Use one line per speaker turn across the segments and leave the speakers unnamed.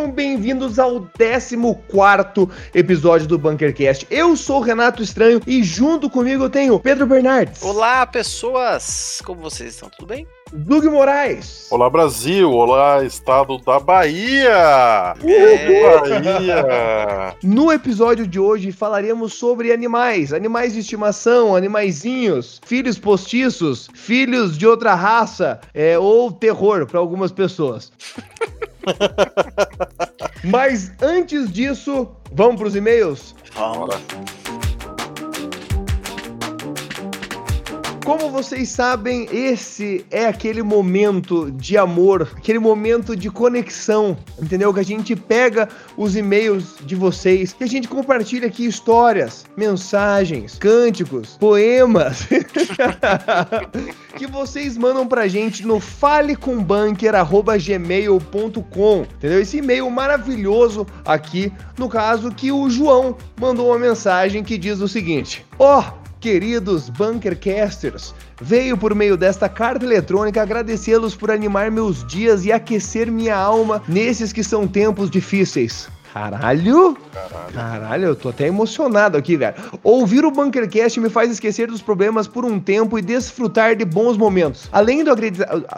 sejam bem-vindos ao 14 episódio do Bunkercast. Eu sou o Renato Estranho e junto comigo eu tenho Pedro Bernardes.
Olá, pessoas! Como vocês estão? Tudo bem?
Doug Moraes.
Olá, Brasil. Olá, estado da Bahia.
É.
Bahia.
No episódio de hoje falaremos sobre animais, animais de estimação, animaizinhos, filhos postiços, filhos de outra raça, é, ou terror para algumas pessoas. Mas antes disso, vamos para os e-mails?
Vamos.
Como vocês sabem, esse é aquele momento de amor, aquele momento de conexão, entendeu? Que a gente pega os e-mails de vocês, que a gente compartilha aqui histórias, mensagens, cânticos, poemas, que vocês mandam pra gente no falecombunker@gmail.com, entendeu? Esse e-mail maravilhoso aqui, no caso que o João mandou uma mensagem que diz o seguinte: Ó, Queridos Bunkercasters, veio por meio desta carta eletrônica agradecê-los por animar meus dias e aquecer minha alma nesses que são tempos difíceis. Caralho!
Caralho.
Caralho, eu tô até emocionado aqui, velho. Ouvir o Bunkercast me faz esquecer dos problemas por um tempo e desfrutar de bons momentos. Além do agradecimento.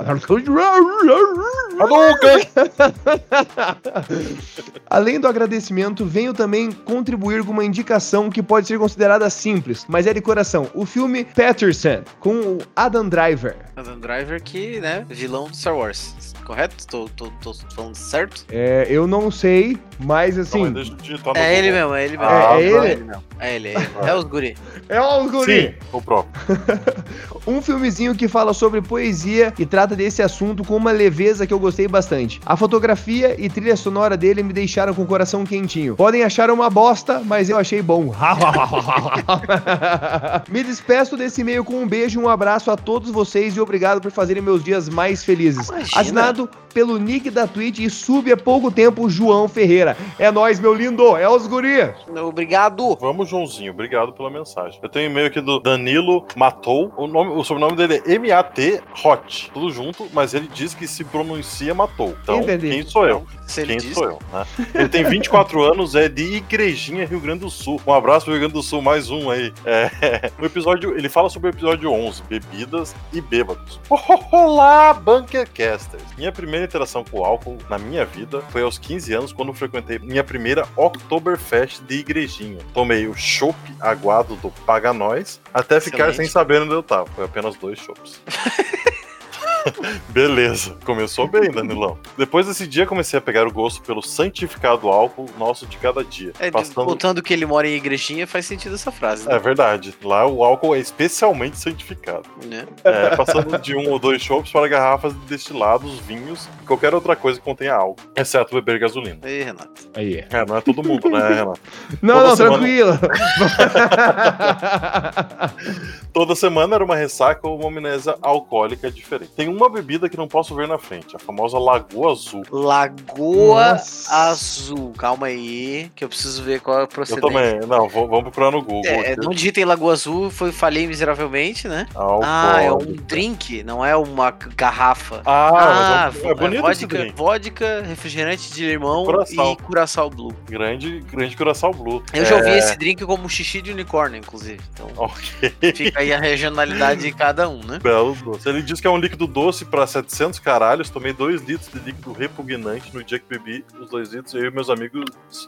Além do agradecimento, venho também contribuir com uma indicação que pode ser considerada simples, mas é de coração. O filme Patterson, com o Adam Driver.
Adam Driver que, né, vilão do Star Wars. Correto? Tô, tô, tô falando certo?
É, eu não sei, mas
Não,
assim.
mas digitar no
É ele mesmo, é ele mesmo.
Ah,
é
tá.
ele?
mesmo. É ele, é ele. É os guri.
É o guri!
Sim, o próprio.
Um filmezinho que fala sobre poesia e trata desse assunto com uma leveza que eu gostei bastante. A fotografia e trilha sonora dele me deixaram com o coração quentinho. Podem achar uma bosta, mas eu achei bom. me despeço desse e-mail com um beijo e um abraço a todos vocês e obrigado por fazerem meus dias mais felizes.
Imagina.
Assinado pelo nick da Twitch e sub há pouco tempo, João Ferreira. É nóis, meu lindo. É os guri.
Obrigado.
Vamos, Joãozinho. Obrigado pela mensagem. Eu tenho um e-mail aqui do Danilo Matou. O, nome, o sobrenome dele é M-A-T Hot. Tudo junto, mas ele diz que se pronuncia Matou. Então,
Entendi.
quem sou eu?
Se ele
Quem sou eu, né? Ele tem 24 anos, é de Igrejinha, Rio Grande do Sul. Um abraço pro Rio Grande do Sul, mais um aí. É, o episódio, ele fala sobre o episódio 11, bebidas e bêbados. Olá, Bunkercasters! Minha primeira interação com o álcool na minha vida foi aos 15 anos, quando frequentei minha primeira Oktoberfest de Igrejinha. Tomei o chopp aguado do Paga Nós, até ficar
Excelente.
sem saber onde eu tava. Foi apenas dois chopps. Beleza, começou bem, Danilão. Depois desse dia, comecei a pegar o gosto pelo santificado álcool nosso de cada dia.
É,
passando...
Contando que ele mora em igrejinha, faz sentido essa frase, né?
É verdade, lá o álcool é especialmente santificado.
Né?
É, passando de um ou dois chopps para garrafas de destilados, vinhos e qualquer outra coisa que contenha álcool, exceto beber gasolina.
Ei, Renato.
Aí.
É, não é todo mundo, né, Renato?
Não,
Toda
não,
semana-
tranquilo.
Toda semana era uma ressaca ou uma amnésia alcoólica diferente. Tem uma bebida que não posso ver na frente, a famosa Lagoa Azul.
Lagoa
Nossa.
Azul. Calma aí, que eu preciso ver qual é o
Eu
procedimento.
também. Não, vou- vamos procurar no Google.
É,
aqui.
não digitem Lagoa Azul, foi, falhei miseravelmente, né?
Alcoólica.
Ah, é um drink, não é uma garrafa.
Ah, mas é, um- é
vo-
bonito
vodka,
drink.
vodka, refrigerante de limão
Curaçao.
e curaçao blue.
Grande, grande Curaçao Blue.
Eu já ouvi
É,
esse drink como xixi de unicórnio, inclusive. Então
Ok.
fica aí a regionalidade de cada um, né?
Belo doce. Ele diz que é um líquido doce para 700 caralhos. Tomei 2 litros de líquido repugnante no dia que bebi os 2 litros. Eu e meus amigos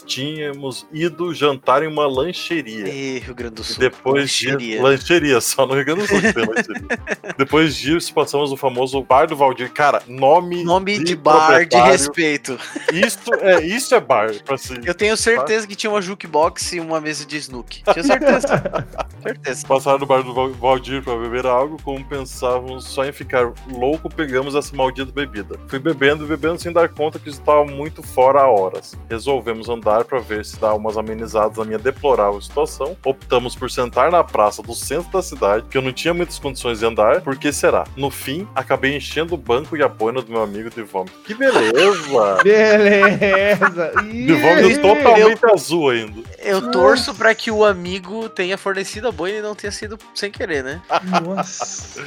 tínhamos ido jantar em uma lancheria.
Ih, Rio Grande do
E
Sul.
depois de
lancheria.
lancheria, só no Rio Grande do Sul lancheria. depois disso, passamos o famoso Bar do Valdir. Cara, nome,
Nome de bar de respeito.
Isso é, isso é bar. Pra se...
Eu tenho certeza que tinha uma jukebox e uma mesa de snook. Tinha certeza. certeza.
Passaram no bar do Val- Valdir pra beber algo, como pensávamos só em ficar louco, pegamos essa maldita bebida. Fui bebendo e bebendo sem dar conta que estava muito fora há horas. Resolvemos andar pra ver se dá umas amenizadas na minha deplorável situação. Optamos por sentar na praça do centro da cidade, que eu não tinha muitas condições de andar, por que será? No fim, acabei enchendo o banco e a boina do meu amigo de vômito. Que beleza!
Beleza.
De vômito totalmente azul ainda.
Eu torço pra que o amigo tenha fornecido a boina e não tenha sido sem querer, né?
Nossa.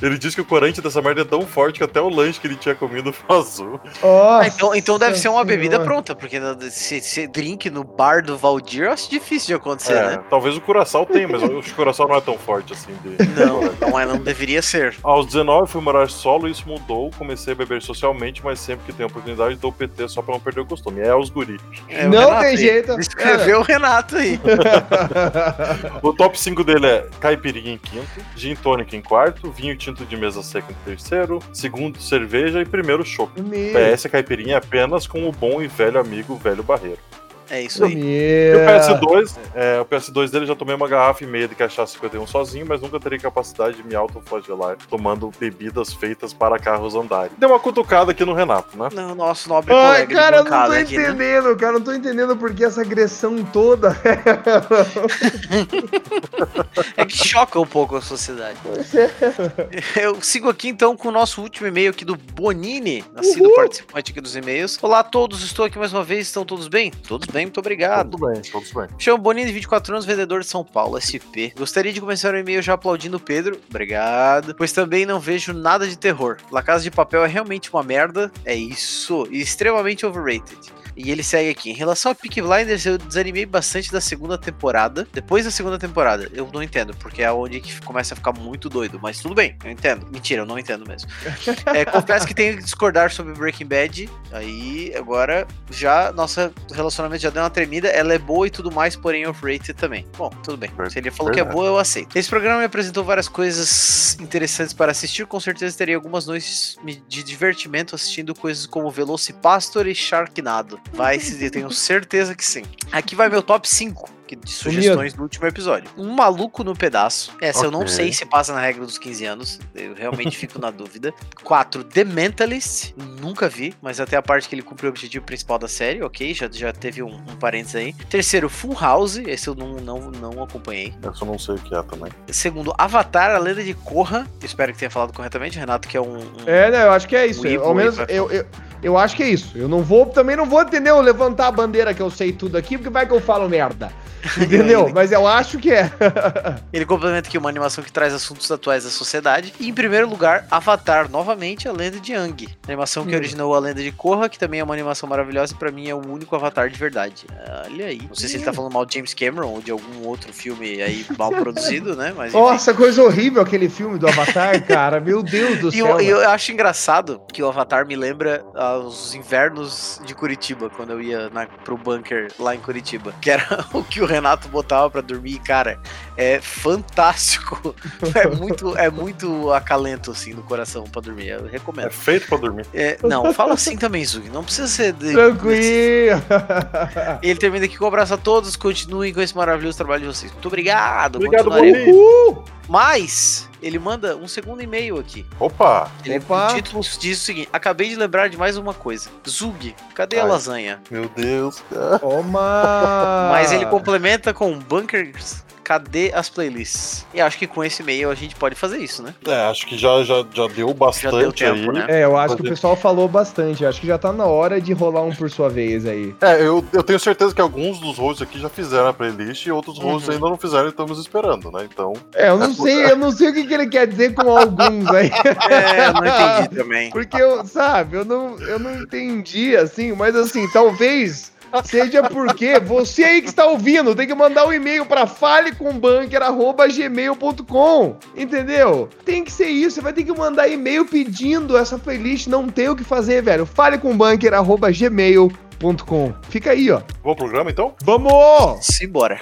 Ele diz que o corante dessa merda tão forte que até o lanche que ele tinha comido vazou.
Ah, então, então deve ser uma
Senhora.
bebida pronta, porque se, se drink no bar do Valdir, eu acho difícil de acontecer,
É,
né?
talvez o Curaçao tenha, mas o Curaçao não é tão forte assim. De...
Não, não, é, não deveria ser.
Aos 19 fui morar solo e isso mudou. Comecei a beber socialmente, mas sempre que tenho oportunidade dou PT só pra não perder o costume. É os guri.
É,
Não
Renato
tem
aí.
jeito.
Escreveu o Renato aí.
O top 5 dele é caipirinha em quinto, gin tônica em quarto, vinho tinto de mesa seca em terceiro, segundo cerveja e primeiro chopp. PS caipirinha apenas com o bom e velho amigo velho barreiro.
É isso aí.
E o
meu.
PS2, é, o PS2 dele já tomei uma garrafa e meia de cachaça 51 sozinho, mas nunca terei capacidade de me autoflagelar tomando bebidas feitas para carros andarem. Deu uma cutucada aqui no Renato, né?
Não, nosso nobre
Ai,
colega
cara, eu não tô
aqui, né?
entendendo, cara, eu não tô entendendo por que essa agressão toda.
É que choca um pouco a sociedade. Eu sigo aqui então com o nosso último e-mail aqui do Bonini, nascido
Uhul.
participante aqui dos e-mails. Olá a todos, estou aqui mais uma vez, estão todos bem? Todos bem, muito obrigado.
Tudo bem, todos bem.
Chamo Bonini, 24 anos, vendedor de São Paulo, SP. Gostaria de começar o e-mail já aplaudindo o Pedro. Obrigado. Pois também não vejo nada de terror. La Casa de Papel é realmente uma merda. É isso. E extremamente overrated. E ele segue aqui. Em relação a Peaky Blinders, eu desanimei bastante da segunda temporada. Depois da segunda temporada, eu não entendo, porque é onde que começa a ficar muito doido. Mas tudo bem, eu entendo. Mentira, eu não entendo mesmo. É, confesso que tenho que discordar sobre Breaking Bad. Aí, agora, já nosso relacionamento já deu uma tremida. Ela é boa e tudo mais, porém overrated também. Bom, tudo bem. Se ele falou que é boa, eu aceito. Esse programa me apresentou várias coisas interessantes para assistir. Com certeza teria algumas noites de divertimento assistindo coisas como Velocipastor e Sharknado. Vai se tenho certeza que sim. Aqui vai meu top 5 que- de sugestões do último episódio. Um maluco no pedaço. Essa eu não sei se passa na regra dos 15 anos. Eu realmente fico na dúvida. 4. The Mentalist. Nunca vi, mas até a parte que ele cumpre o objetivo principal da série, ok? Já, já teve um, um parênteses aí. Terceiro, Full House. Esse eu não, não, não acompanhei.
Essa eu não sei o que é também.
Segundo, Avatar, a lenda de Korra. Espero que tenha falado corretamente, Renato, que é um. um-
É, né? Eu acho que é isso.
O Ivo
Ao menos eu, eu, eu acho que é isso. Eu não vou, também não vou, entendeu? Levantar a bandeira que eu sei tudo aqui, porque vai que eu falo merda. Entendeu? Mas eu acho que é.
Ele complementa aqui uma animação que traz assuntos atuais da sociedade. E em primeiro lugar, Avatar, novamente, a lenda de Aang. Animação que
Hum.
originou a lenda de Korra, que também é uma animação maravilhosa e pra mim é o único Avatar de verdade. Olha aí. Não sei se ele tá falando mal de James Cameron ou de algum outro filme aí mal produzido, né? Mas.
Nossa, coisa horrível aquele filme do Avatar, cara. Meu Deus do céu.
eu, e eu acho engraçado que o Avatar me lembra aos invernos de Curitiba, quando eu ia na, pro bunker lá em Curitiba. Que era o que o Renato botava pra dormir, e, cara. É fantástico. É muito, é muito acalento, assim, no coração pra dormir. Eu
É
recomendo.
feito pra dormir.
É, não, fala assim também, Zug. Não precisa ser. De,
Tranquilo.
Ele termina aqui com um abraço a todos. Continuem com esse maravilhoso trabalho de vocês. Muito obrigado.
Obrigado.
Mas ele manda um segundo e-mail aqui.
Opa!
Ele,
Opa.
O título diz o seguinte: Acabei de lembrar de mais uma coisa. Zug, cadê a
Ai.
lasanha?
Meu Deus, cara.
Toma.
Mas ele complementa com bunkers. Cadê as playlists? E acho que com esse e-mail a gente pode fazer isso, né?
É, acho que já, já, já deu bastante
deu tempo,
aí.
né?
É, eu acho que o pessoal falou bastante. Acho que já tá na hora de rolar um por sua vez aí.
É, eu, eu tenho certeza que alguns dos hosts aqui já fizeram a playlist e outros hosts
Uhum.
ainda não fizeram e estamos esperando, né? Então,
É, eu não sei, eu não sei o que, que ele quer dizer com alguns aí.
É, eu não entendi também.
Porque eu, sabe, eu não, eu não entendi, assim, mas assim, talvez seja porque você aí que está ouvindo tem que mandar um e-mail para falecombanker.gmail.com, entendeu? Tem que ser isso, você vai ter que mandar e-mail pedindo essa playlist, não tem o que fazer, velho. falecombanker.gmail.com. Fica aí, ó.
vamos pro programa então?
Vamos!
Simbora.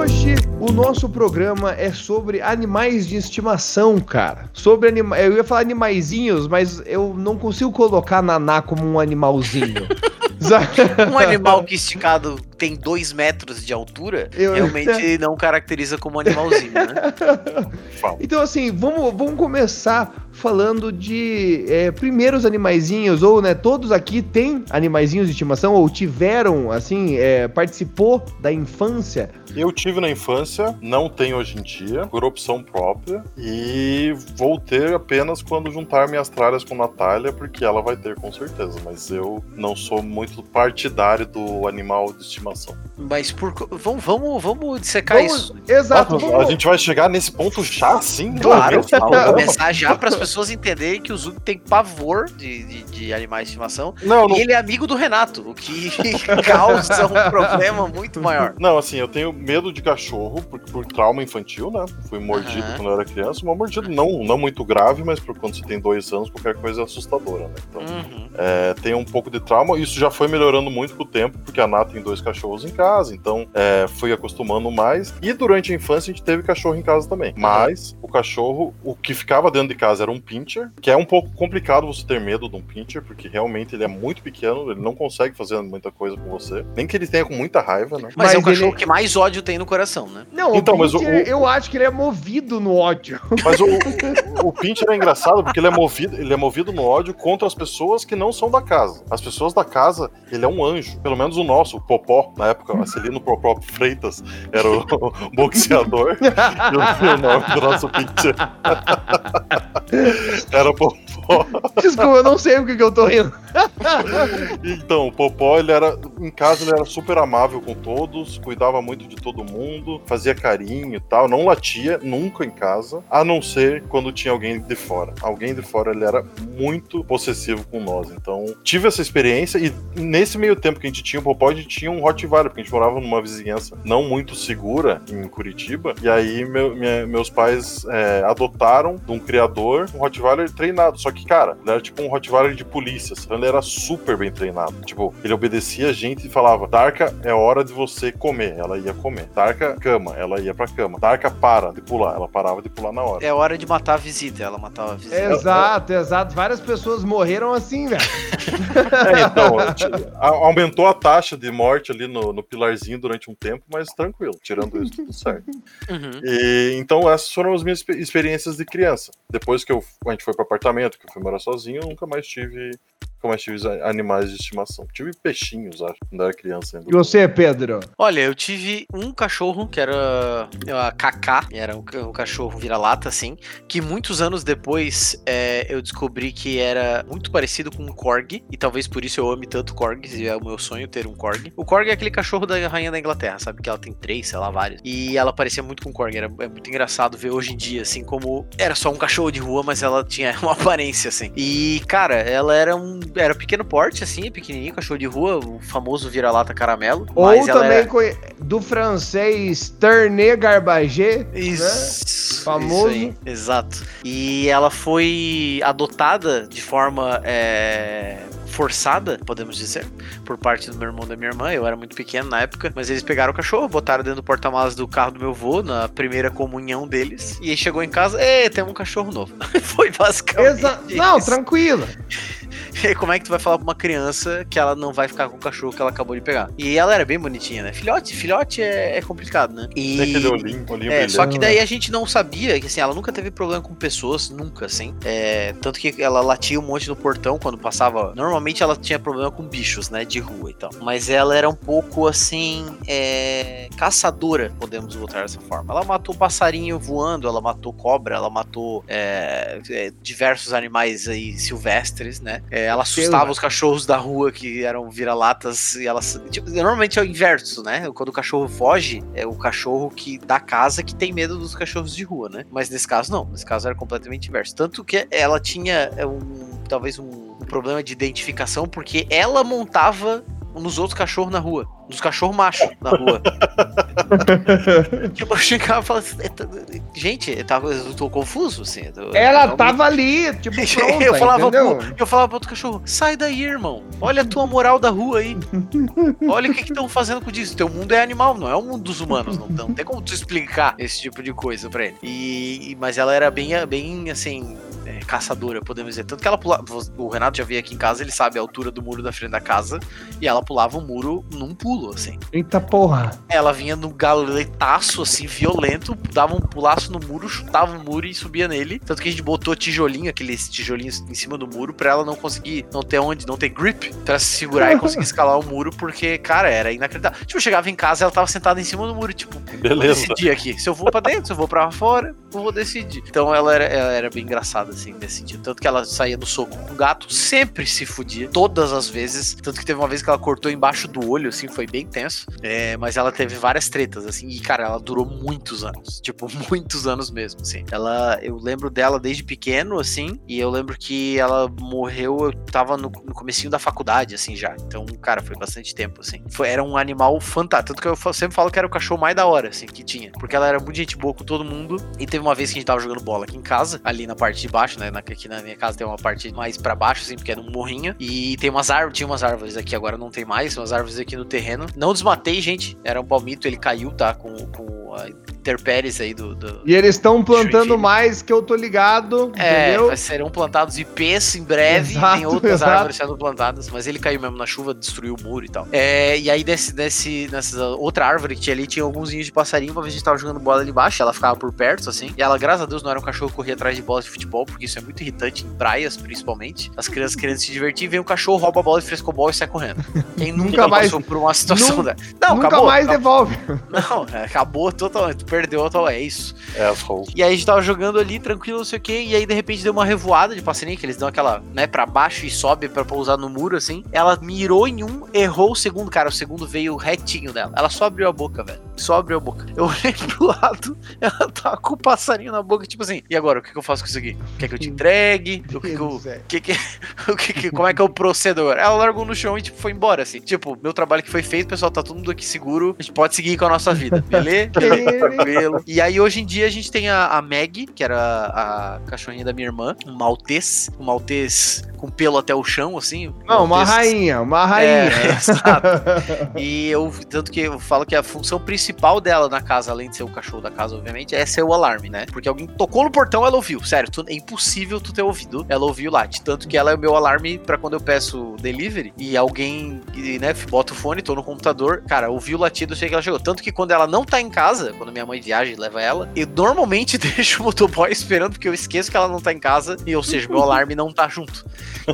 Hoje o nosso programa é sobre animais de estimação, cara. Sobre anima... Eu ia falar animaizinhos, mas eu não consigo colocar Naná como um animalzinho.
Um animal que esticado tem dois metros de altura,
Eu-
realmente não caracteriza como animalzinho, né?
Então, assim, vamos, vamos começar falando de é, primeiros animaizinhos, ou, né, todos aqui têm animaizinhos de estimação, ou tiveram, assim, é, participou da infância.
Eu tive na infância, não tenho hoje em dia, por opção própria, e vou ter apenas quando juntar minhas tralhas com Natália, porque ela vai ter com certeza, mas eu não sou muito partidário do animal de estimação.
Mas por. Vamos, vamos, vamos dissecar
Vamos-
isso.
Exato.
Ah,
vamos-
a gente vai chegar nesse ponto já assim?
Claro,
Deus,
começar já para as pessoas entenderem que o Zug tem pavor de, de, de animais de estimação.
Não, não,
E ele é amigo do Renato, o que causa um problema muito maior.
não, assim, eu tenho medo de cachorro por, por trauma infantil, né? Fui mordido
Aham.
quando eu era criança. Uma mordida não, não muito grave, mas por quando você tem dois anos, qualquer coisa é assustadora, né? Então,
Uhum.
É, tem um pouco de trauma. Isso já foi melhorando muito com o tempo, porque a Ná tem dois cachorros em casa, então é, fui acostumando mais. E durante a infância a gente teve cachorro em casa também. Mas o cachorro, o que ficava dentro de casa era um pincher, que é um pouco complicado você ter medo de um pincher, porque realmente ele é muito pequeno, ele não consegue fazer muita coisa com você. Nem que ele tenha com muita raiva, né?
Mas, é o
Mas
cachorro
ele-
que mais ódio tem no coração, né?
Não,
Então,
o
mas o-
eu acho que ele é movido no ódio.
Mas o, o, o pincher é engraçado porque ele é movido, ele é movido no ódio contra as pessoas que não são da casa. As pessoas da casa, ele é um anjo. Pelo menos o nosso, o Popó, na época, o Celino Popó Freitas era o, boxeador. e o, e o nome do nosso pincher era Popó.
Desculpa, eu não sei o que, que eu tô rindo.
Então, o Popó, ele era. Em casa ele era super amável com todos, cuidava muito de todo mundo, fazia carinho e tal, não latia nunca em casa, a não ser quando tinha alguém de fora. Alguém de fora ele era muito possessivo com nós. Então, tive essa experiência e nesse meio tempo que a gente tinha o Popó, a gente tinha um Rottweiler, porque a gente morava numa vizinhança não muito segura em Curitiba. E aí meu- minha- meus pais é, adotaram de um criador um Rottweiler treinado. Só que, cara, ele era tipo um Rottweiler de polícia. Então ele era super bem treinado. Tipo, ele obedecia a gente e falava: Darka, é hora de você comer. Ela ia comer. Darka, cama. Ela ia pra cama. Darka, para de pular. Ela parava de pular na hora.
É hora de matar a visita. Ela matava a visita.
Exato, exato. Várias pessoas morreram assim, velho.
É, então, aumentou a taxa de morte ali no, no pilarzinho durante um tempo, mas tranquilo, tirando isso, tudo certo.
Uhum.
E, então, essas foram as minhas expe- experiências de criança. Depois que eu, a gente foi pro apartamento, que eu fui morar sozinho, eu nunca mais tive, nunca mais tive a- animais de estimação. Tive peixinhos, acho, quando era criança ainda.
E você, Pedro?
Olha, eu tive um cachorro que era a Kaká, era um, um cachorro vira-lata, assim, que muitos anos depois é, eu descobri que era muito parecido com um Korg, e talvez por isso eu ame tanto Korgs, e é o meu sonho ter um Korg. O Korg é aquele cachorro da rainha da Inglaterra, sabe? Que ela tem três, sei lá, vários. E ela parecia muito com um Korg, era é muito engraçado ver hoje em dia, assim, como era só um cachorro de rua, mas ela tinha uma aparência, assim. E, cara, ela era um era pequeno porte, assim, pequenininho, cachorro de rua, o famoso vira-lata caramelo.
Ou também
era-
conhe- do francês Ternê Garbagé.
Isso,
Famoso.
isso aí, exato. E ela foi adotada de forma é, forçada, podemos dizer, por parte do meu irmão e da minha irmã. Eu era muito pequeno na época, mas eles pegaram o cachorro, botaram dentro do porta-malas do carro do meu avô, na primeira comunhão deles. E aí chegou em casa, e tem um cachorro novo. foi basicamente.
Exa não,
isso.
tranquilo.
E como é que tu vai falar pra uma criança que ela não vai ficar com o cachorro que ela acabou de pegar? E ela era bem bonitinha, né? Filhote, filhote é, é complicado, né? E...
Tem aquele olhinho, olhinho
É, só que daí a gente não sabia que assim, ela nunca teve problema com pessoas, nunca, assim. É, tanto que ela latia um monte no portão quando passava. Normalmente ela tinha problema com bichos, né? De rua e tal. Mas ela era um pouco assim. É, caçadora, podemos botar dessa forma. Ela matou passarinho voando, ela matou cobra, ela matou é, é, diversos animais aí silvestres, né? É, ela assustava
Deus.
os cachorros da rua que eram vira-latas e elas. Tipo, normalmente é o inverso, né? Quando o cachorro foge, é o cachorro que da casa que tem medo dos cachorros de rua, né? Mas nesse caso não, nesse caso era completamente inverso. Tanto que ela tinha é, um talvez um, um problema de identificação porque ela montava nos outros cachorros na rua, nos cachorros machos na rua. tipo, eu chegava e falava assim, "Tá- gente, eu, tava, eu tô confuso, assim. eu
Ela
realmente-
tava ali, tipo, pronta,
eu falava,
entendeu?
pro, eu falava pro outro cachorro, sai daí, irmão. Olha a tua moral da rua aí. Olha o que estão fazendo com isso. Teu mundo é animal, não é o mundo dos humanos. Não, não tem como tu explicar esse tipo de coisa pra ele. E- mas ela era bem, bem assim, é, caçadora, podemos dizer. Tanto que ela pulava. O Renato já veio aqui em casa, ele sabe a altura do muro da frente da casa. E ela pulava o muro num pulo, assim.
Eita porra.
Ela vinha num galetaço, assim, violento, dava um pulaço no muro, chutava o muro e subia nele. Tanto que a gente botou tijolinho, aqueles tijolinhos em cima do muro, pra ela não conseguir, não ter onde, não ter grip, pra se segurar e conseguir escalar o muro, porque, cara, era inacreditável. Tipo, eu chegava em casa ela tava sentada em cima do muro, tipo, vou
Beleza.
decidir aqui. Se eu vou pra dentro, se eu vou pra fora, eu vou decidir. Então ela era, ela era bem engraçada, assim, nesse sentido. Tanto que ela saía no soco com o gato, sempre se fudia, todas as vezes. Tanto que teve uma vez que ela cortou embaixo do olho, assim, foi bem tenso. É, mas ela teve várias tretas, assim, e, cara, ela durou muitos anos. Tipo, muitos anos mesmo, assim. Ela, eu lembro dela desde pequeno, assim, e eu lembro que ela morreu, eu tava no, no comecinho da faculdade, assim, já. Então, cara, foi bastante tempo, assim. Foi, era um animal fantástico. Tanto que eu sempre falo que era o cachorro mais da hora, assim, que tinha. Porque ela era muito gente boa com todo mundo. E teve uma vez que a gente tava jogando bola aqui em casa, ali na parte de baixo, né? Na, aqui na minha casa tem uma parte mais para baixo, assim, porque é um morrinho. E tem umas árvores, tinha umas árvores aqui, agora não tem mais, umas árvores aqui no terreno. Não desmatei, gente. Era um palmito, ele caiu, tá? Com, com a interpéries aí do. do
e eles estão plantando mais que eu tô ligado.
É, entendeu? serão plantados IPs em breve. Exato, tem outras exato. árvores sendo plantadas, mas ele caiu mesmo na chuva, destruiu o muro e tal. É, e aí, desse, desse, nessa outra árvore que tinha ali, tinha alguns ninhos de passarinho. Uma vez a gente tava jogando bola ali embaixo, ela ficava por perto, assim. E ela, graças a Deus, não era um cachorro que corria atrás de bolas de futebol, porque isso é muito irritante em praias, principalmente. As crianças querendo se divertir, vem um cachorro, rouba a bola de frescobol e sai correndo. Quem nunca mais passou por uma situação
nunca, Não, nunca acabou, mais acabou. devolve.
Não, é, acabou totalmente. Perdeu total. É isso.
É.
E aí a gente tava jogando ali, tranquilo, não sei o que. E aí, de repente, deu uma revoada de passarinho, que eles dão aquela, né, pra baixo e sobe pra pousar no muro, assim. Ela mirou em um, errou o segundo, cara. O segundo veio retinho dela. Ela só abriu a boca, velho. Só abriu a boca. Eu olhei pro lado, ela tá com o passarinho na boca, tipo assim, e agora? O que, que eu faço com isso aqui? Quer que eu te entregue? O que que eu. Que que, o que que, como é que eu procedo agora? Ela largou no chão e, tipo, foi embora, assim. Tipo, meu trabalho que foi feito, pessoal, tá todo mundo aqui seguro. A gente pode seguir com a nossa vida, beleza? Tranquilo. E aí, hoje em dia, a gente tem a, a Meg, que era a cachorrinha da minha irmã, um maltês, um maltês com pelo até o chão, assim.
Não, uma rainha, uma rainha. É, exato.
E eu, tanto que eu falo que a função principal dela na casa, além de ser o cachorro da casa, obviamente, é ser o alarme, né? Porque alguém tocou no portão, ela ouviu. Sério, tu, é impossível tu ter ouvido. Ela ouviu lá. Tanto que ela é o meu alarme para quando eu peço delivery e alguém, né, bota o fone, tô no computador, cara, ouviu o latido, eu sei que ela chegou. Tanto que quando ela não tá em casa, quando minha mãe viaja e leva ela, eu normalmente deixo o motoboy esperando, porque eu esqueço que ela não tá em casa, e ou seja, meu alarme não tá junto.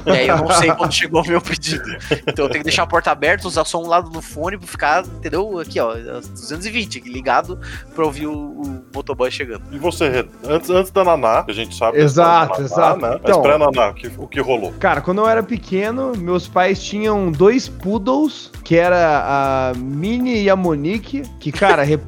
E aí eu não sei quando chegou o meu pedido. Então eu tenho que deixar a porta aberta, usar só um lado do fone pra ficar, entendeu? Aqui, ó, 220 ligado pra ouvir o, o motoboy chegando.
E você, antes, antes da Naná, que a gente sabe.
Exato, Naná, exato. Né?
Então, Mas pré-Naná, o que rolou?
Cara, quando eu era pequeno, meus pais tinham dois poodles, que era a Mini e a Monique, que, cara, re...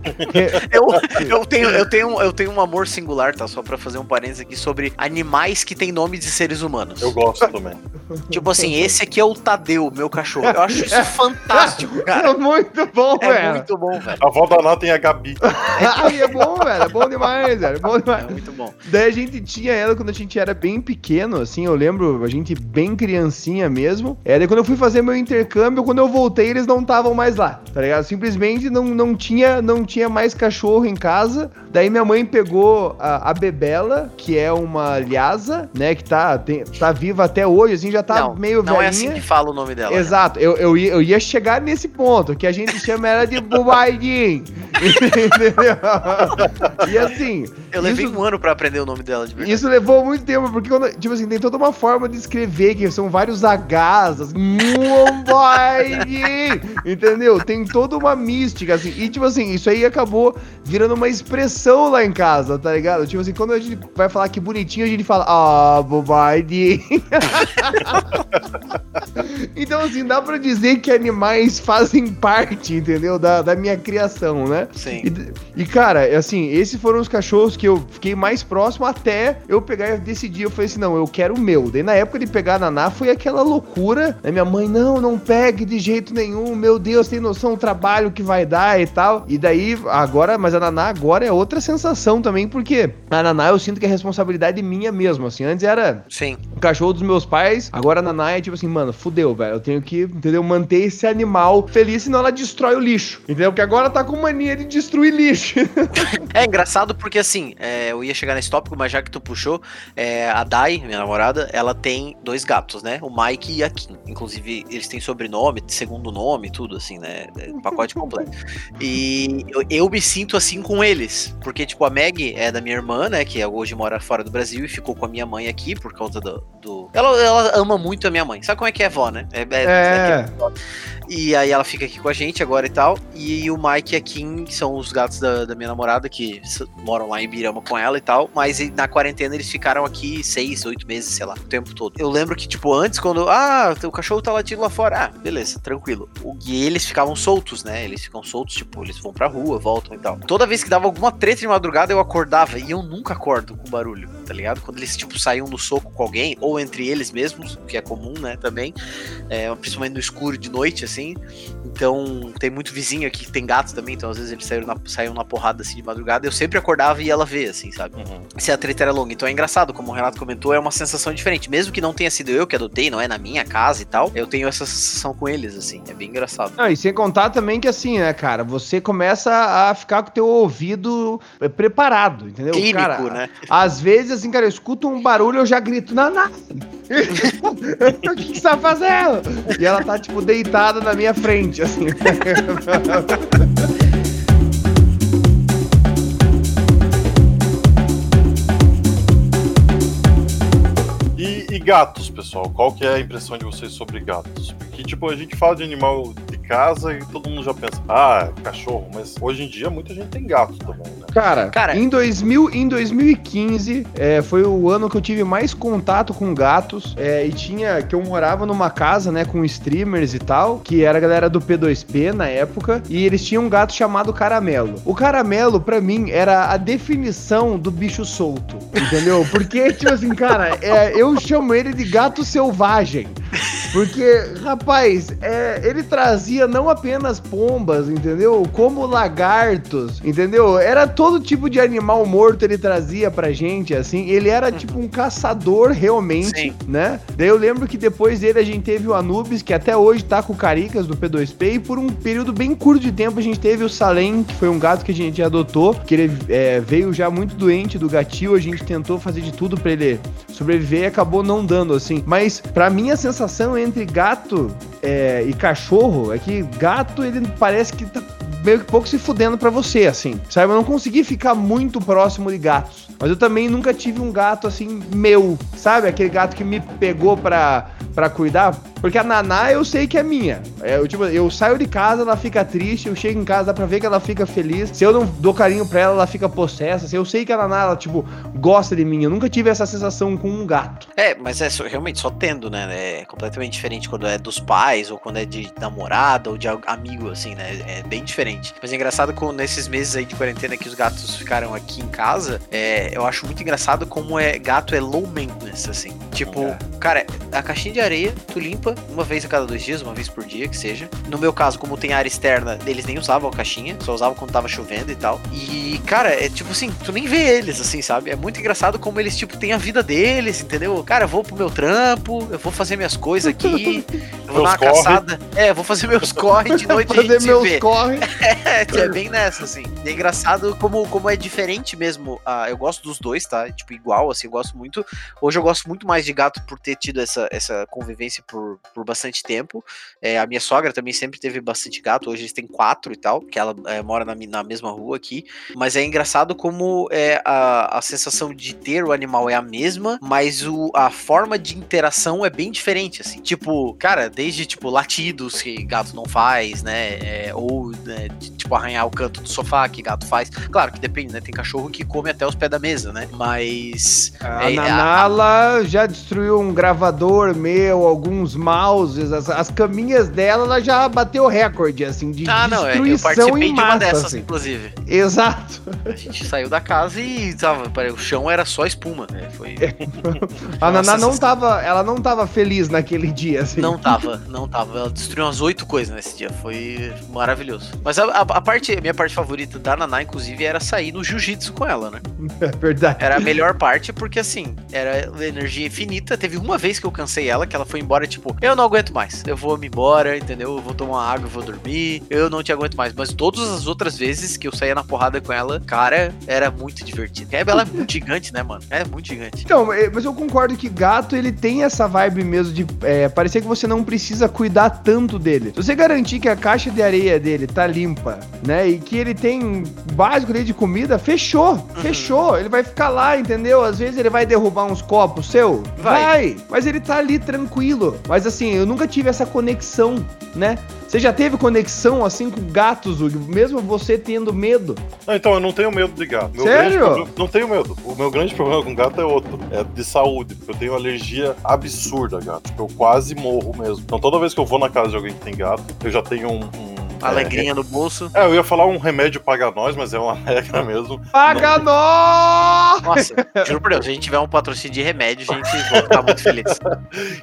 eu, eu, tenho, eu, tenho, eu tenho um amor singular, tá? Só pra fazer um parênteses aqui sobre animais que têm nome de seres humanos.
Eu gosto também.
Tipo assim, esse aqui é o Tadeu, meu cachorro. Eu acho isso fantástico, cara.
É muito bom,
é
velho.
É muito bom, velho.
A avó da Ná tem a Gabi.
Aí é bom, velho. É bom demais, velho. É bom demais.
É muito bom.
Daí a gente tinha ela quando a gente era bem pequeno, assim, eu lembro, a gente bem criancinha mesmo. É, daí quando eu fui fazer meu intercâmbio, quando eu voltei, eles não estavam mais lá, tá ligado? Simplesmente não, não, tinha, não tinha mais cachorro em casa. Daí minha mãe pegou a, a Bebela, que é uma lhasa, né, que tá, tem, tá viva até hoje, assim, já tá
não,
meio
velhinha. Não é assim que fala o nome dela.
Né? Exato, eu, eu, ia, eu ia chegar nesse ponto, que a gente chama ela de Bubaidin. Entendeu? e assim.
Eu levei isso, um ano pra aprender o nome dela de verdade.
Isso levou muito tempo, porque, quando, tipo assim, tem toda uma forma de escrever, que são vários Hs, assim, entendeu? Tem toda uma mística, assim. E, tipo assim, isso aí acabou virando uma expressão lá em casa, tá ligado? Tipo assim, quando a gente vai falar que bonitinho, a gente fala, ah, Bubaidin. então, assim, dá pra dizer que animais fazem parte, entendeu? Da, da minha criação, né?
Sim.
E, e, cara, assim, esses foram os cachorros que eu fiquei mais próximo até eu pegar e decidir. Eu falei assim, não, eu quero o meu. Daí na época de pegar a Naná foi aquela loucura. Né? Minha mãe, não, não pegue de jeito nenhum. Meu Deus, tem noção do trabalho que vai dar e tal. E daí, agora, mas a Naná agora é outra sensação também, porque a Naná eu sinto que é responsabilidade minha mesmo. Assim, antes era
Sim.
o cachorro dos meus pais, agora a Naná é tipo assim, mano, fudeu, velho. Eu tenho que, entendeu? Manter esse animal feliz, senão ela destrói o lixo. Entendeu? Porque agora tá com mania de destruir lixo.
é engraçado porque assim, é, eu ia chegar nesse tópico, mas já que tu puxou, é, a Dai, minha namorada, ela tem dois gatos, né? O Mike e a Kim. Inclusive, eles têm sobrenome, segundo nome, tudo assim, né? É, pacote completo. E eu, eu, me sinto assim com eles. Porque, tipo, a Meg é da minha irmã, né? Que hoje mora fora do Brasil e ficou com a minha mãe aqui por causa do. do... Ela, ela ama muito a minha mãe. Sabe como é que é vó, né?
É. é, é.
E aí ela fica aqui com a gente agora e tal. E o Mike e a Kim são os gatos da, da minha namorada que moram lá em Birama com ela e tal. Mas na quarentena eles ficaram aqui seis, oito meses, sei lá, o tempo todo. Eu lembro que, tipo, antes, quando. Ah, o cachorro tá latindo lá fora. Ah, beleza, tranquilo. E eles ficavam soltos, né? Eles ficam soltos, tipo, eles vão pra rua, voltam e tal. Toda vez que dava alguma treta de madrugada, eu acordava. E eu nunca acordo com barulho, tá ligado? Quando eles, tipo, saíam no soco com alguém, ou entre eles mesmos, o que é comum, né, também. É, principalmente no escuro de noite, assim. Então, tem muito vizinho aqui que tem gatos também, então às vezes eles saíram na, saíam na porrada assim de madrugada. Eu sempre acordava e ela vê, assim, sabe?
Uhum.
Se a treta era longa. Então é engraçado, como o Renato comentou, é uma sensação diferente. Mesmo que não tenha sido eu que adotei, não é na minha casa e tal, eu tenho essa sensação com eles, assim. É bem engraçado.
Ah, e sem contar também que assim, né, cara, você começa a ficar com o teu ouvido preparado, entendeu?
Clínico,
cara,
né?
Às vezes, assim, cara, eu escuto um barulho, eu já grito, Naná! o que, que você tá fazendo? E ela tá, tipo, deitada na minha frente, assim.
E, gatos, pessoal? Qual que é a impressão de vocês sobre gatos? Porque, tipo, a gente fala de animal de casa e todo mundo já pensa, ah, cachorro, mas hoje em dia muita gente tem gato também, né?
Cara,
Cara-
em, 2000, em 2015 é, foi o ano que eu tive mais contato com gatos. é, e tinha que eu morava numa casa, né, com streamers e tal, que era a galera do P2P na época. E eles tinham um gato chamado Caramelo. O Caramelo, pra mim, era a definição do bicho solto, entendeu? Porque, tipo assim, cara, é, eu chamo ele de gato selvagem. Porque, rapaz, é, ele trazia não apenas pombas, entendeu? Como lagartos, entendeu? Era todo tipo de animal morto ele trazia pra gente, assim. Ele era tipo um caçador realmente,
Sim.
né? Daí eu lembro que depois dele a gente teve o Anubis, que até hoje tá com o Caricas do P2P, e por um período bem curto de tempo a gente teve o Salem, que foi um gato que a gente adotou, que ele é, veio já muito doente do gatil, a gente tentou fazer de tudo pra ele sobreviver e acabou não dando, assim. Mas pra mim a sensação entre gato é, e cachorro é que gato ele parece que tá meio que pouco se fudendo pra você, assim. Sabe? Eu não consegui ficar muito próximo de gatos. Mas eu também nunca tive um gato assim meu, sabe? Aquele gato que me pegou pra, pra cuidar. Porque a Naná eu sei que é minha. É, eu, tipo, eu saio de casa, ela fica triste, eu chego em casa, dá pra ver que ela fica feliz. Se eu não dou carinho pra ela, ela fica possessa. Assim, eu sei que a Naná, ela, tipo, gosta de mim. Eu nunca tive essa sensação com um gato.
É, mas é realmente só tendo, né? É completamente diferente quando é dos pais, ou quando é de namorada, ou de amigo, assim, né? É bem diferente. Mas é engraçado como nesses meses aí de quarentena que os gatos ficaram aqui em casa, é, eu acho muito engraçado como é gato é low maintenance, assim. Tipo,
É.
cara, a caixinha de areia, tu limpa uma vez a cada dois dias, uma vez por dia, que seja. No meu caso, como tem área externa, eles nem usavam a caixinha, só usavam quando tava chovendo e tal. E, cara, é tipo assim, tu nem vê eles, assim, sabe? É muito engraçado como eles, tipo, têm a vida deles, entendeu? Cara, eu vou pro meu trampo, eu vou fazer minhas coisas aqui, eu vou
Meus
dar uma
corre.
caçada. É, eu vou fazer meus corre de noite
Fazer
gente
meus corre.
É, é bem nessa, assim. E é engraçado como, como é diferente mesmo. Ah, eu gosto dos dois, tá? Tipo, igual, assim, eu gosto muito. Hoje eu gosto muito mais de gato por ter tido essa, essa convivência por, por bastante tempo. É, a minha sogra também sempre teve bastante gato. Hoje eles têm quatro e tal, que ela é, mora na, na mesma rua aqui. Mas é engraçado como é a, a sensação de ter o animal é a mesma, mas o, a forma de interação é bem diferente, assim. Tipo, cara, desde, tipo, latidos que gato não faz, né? É, ou, né, de, tipo, arranhar o canto do sofá que gato faz. Claro que depende, né? Tem cachorro que come até os pés da mesa, né? Mas...
A
É,
Nanala já destruiu um gravador meu, alguns mouses, as, as caminhas dela, ela já bateu recorde, assim, de
Ah, não, é, eu
destruição
participei
em
de uma
massa,
dessas,
assim.
inclusive.
Exato.
A gente saiu da casa e tava, o chão era só espuma, né? Foi...
A
Nossa,
Naná não tava, ela não tava feliz naquele dia, assim.
Não tava, não tava. Ela destruiu umas oito coisas nesse dia. Foi maravilhoso. Mas a, a- a parte, a minha parte favorita da Naná, inclusive, era sair no jiu-jitsu com ela, né?
É verdade.
Era a melhor parte, porque assim, era energia infinita. Teve uma vez que eu cansei ela, que ela foi embora, tipo, eu não aguento mais. Eu vou me embora, entendeu? Eu vou tomar água, eu vou dormir. Eu não te aguento mais. Mas todas as outras vezes que eu saía na porrada com ela, cara, era muito divertido. É, ela é muito gigante, né, mano? É muito gigante.
Então, é, mas eu concordo que gato ele tem essa vibe mesmo de é, parecer que você não precisa cuidar tanto dele. Se você garantir que a caixa de areia dele tá limpa, né, e que ele tem básico dele de comida, fechou,
Uhum.
fechou. Ele vai ficar lá, entendeu? Às vezes ele vai derrubar uns copos seu,
Vai.
vai, mas ele tá ali tranquilo. Mas assim, eu nunca tive essa conexão, né? Você já teve conexão assim com gatos, Zug, mesmo você tendo medo?
Não, então, eu não tenho medo de gato. Meu
Sério?
Problema, não tenho medo. O meu grande problema com gato é outro. É de saúde. Eu tenho alergia absurda a gato. Eu quase morro mesmo. Então toda vez que eu vou na casa de alguém que tem gato, eu já tenho um, um
Alegrinha é, no bolso.
É, eu ia falar um remédio paga nós, mas é uma regra mesmo.
Paga
Não.
nós!
Nossa, juro por Deus, se a gente tiver um patrocínio de remédio, a gente vai ficar muito feliz.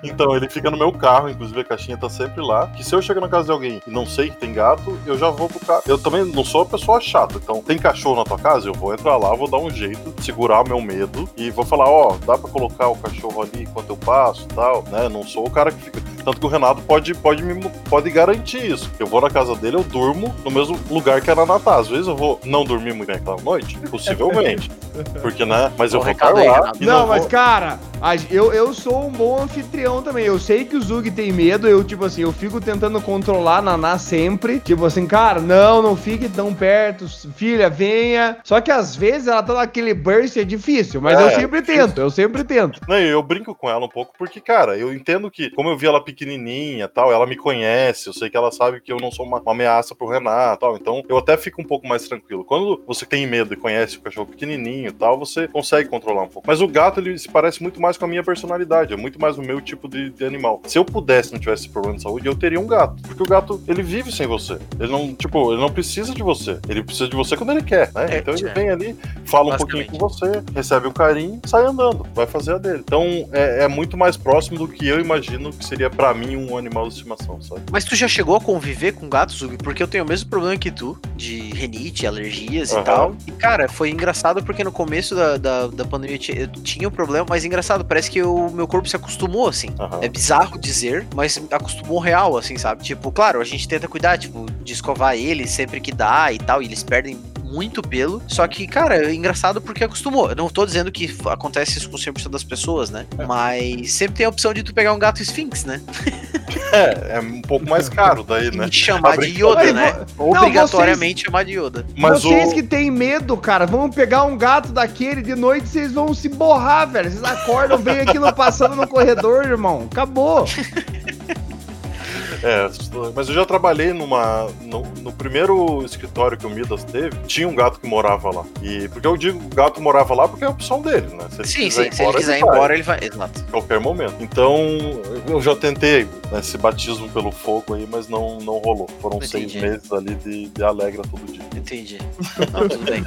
Então, ele fica no meu carro, inclusive a caixinha tá sempre lá. Que se eu chegar na casa de alguém e não sei que tem gato, eu já vou pro carro. Eu também não sou uma pessoa chata, então tem cachorro na tua casa, eu vou entrar lá, vou dar um jeito, segurar meu medo e vou falar, ó, oh, dá pra colocar o cachorro ali enquanto eu passo e tal, né? Não sou o cara que fica. Tanto que o Renato pode, pode, me, pode garantir isso. Eu vou na casa dele, eu durmo no mesmo lugar que a Naná tá. Às vezes eu vou não dormir muito bem aquela noite, possivelmente. Porque, né? Mas eu
Bom
vou estar
recado aí,
lá.
Não,
não
mas
vou-
cara, eu, eu sou um bom anfitrião também. Eu sei que o Zug tem medo, eu, tipo assim, eu fico tentando controlar a Naná sempre. Tipo assim, cara, não, não fique tão perto, filha, venha. Só que às vezes ela tá naquele burst, é difícil, mas
É,
eu sempre
difícil.
tento, eu sempre tento.
Não, eu brinco com ela um pouco porque, cara, eu entendo que, como eu vi ela pequenininha tal, ela me conhece, eu sei que ela sabe que eu não sou uma, uma ameaça pro Renato tal, então eu até fico um pouco mais tranquilo. Quando você tem medo e conhece o cachorro pequenininho e tal, você consegue controlar um pouco. Mas o gato, ele se parece muito mais com a minha personalidade, é muito mais o meu tipo de, de animal. Se eu pudesse, não tivesse esse problema de saúde, eu teria um gato. Porque o gato, ele vive sem você. Ele não, tipo, ele não precisa de você. Ele precisa de você quando ele quer, né?
É,
então ele
é.
vem ali, fala um pouquinho com você, recebe um carinho, sai andando, vai fazer a dele. Então é, é muito mais próximo do que eu imagino que seria pra mim um animal de estimação, sabe?
Mas tu já chegou a conviver com gatos, Zug? Porque eu tenho o mesmo problema que tu, de renite, alergias e
Aham.
tal. E, cara, foi engraçado porque no começo da, da, da pandemia eu ti- eu tinha um problema, mas engraçado, parece que o meu corpo se acostumou, assim.
Aham.
É bizarro dizer, mas acostumou real, assim, sabe? Tipo, claro, a gente tenta cuidar, tipo, de escovar eles sempre que dá e tal, e eles perdem muito pelo. Só que, cara, é engraçado porque acostumou. Eu não tô dizendo que acontece isso com 100% das pessoas, né? Mas sempre tem a opção de tu pegar um gato Sphinx, né?
É, é um pouco mais caro daí, né?
E chamar de Yoda, né? Obrigatoriamente chamar de Yoda.
Mas
vocês
o...
que têm medo, cara, vamos pegar um gato daquele de noite, vocês vão se borrar, velho. Vocês acordam, vem aqui no passando no corredor, irmão. Acabou.
É, mas eu já trabalhei numa. No, no primeiro escritório que o Midas teve, tinha um gato que morava lá. E porque eu digo gato morava lá porque é a opção dele, né? Se ele
Sim, sim. Se ele quiser ir embora, ele vai. Exato.
qualquer momento. Então, eu já tentei né, esse batismo pelo fogo aí, mas não, não rolou. Foram seis
Entendi.
meses ali de, de alegra todo dia.
Entendi. Não, tudo bem.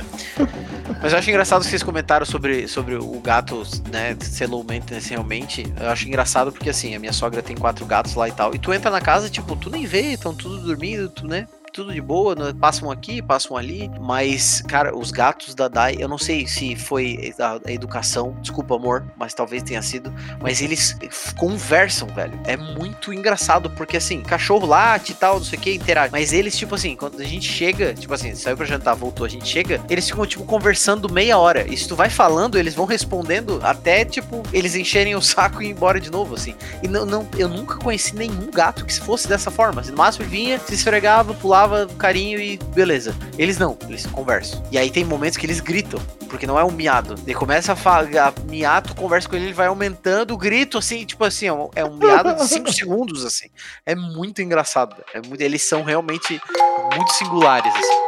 Mas eu acho engraçado que vocês comentaram sobre, sobre o gato, né, ser low maintenance realmente. Eu acho engraçado porque, assim, a minha sogra tem quatro gatos lá e tal. E tu entra na casa, tipo, tu nem vê, estão tudo dormindo, tu, né? Tudo de boa, né, passam aqui, passam ali. Mas, cara, os gatos da Dai, eu não sei se foi a, educação, desculpa, amor, mas talvez tenha sido. Mas eles conversam, velho. É muito engraçado, porque assim, cachorro late e tal, não sei o que, interage. Mas eles, tipo assim, quando a gente chega, tipo assim, saiu pra jantar, voltou, a gente chega, eles ficam, tipo, conversando meia hora. E se tu vai falando, eles vão respondendo até, tipo, eles encherem o saco e ir embora de novo, assim. E não, não, eu nunca conheci nenhum gato que fosse dessa forma. Assim, no máximo vinha, se esfregava, pulava, carinho e beleza. Eles não, eles conversam. E aí tem momentos que eles gritam, porque não é um miado. Ele começa a, fa- a miar, tu conversa com ele, ele vai aumentando o grito, assim, tipo assim, é um, é um miado de 5 segundos, assim. É muito engraçado. É muito, eles são realmente muito singulares, assim.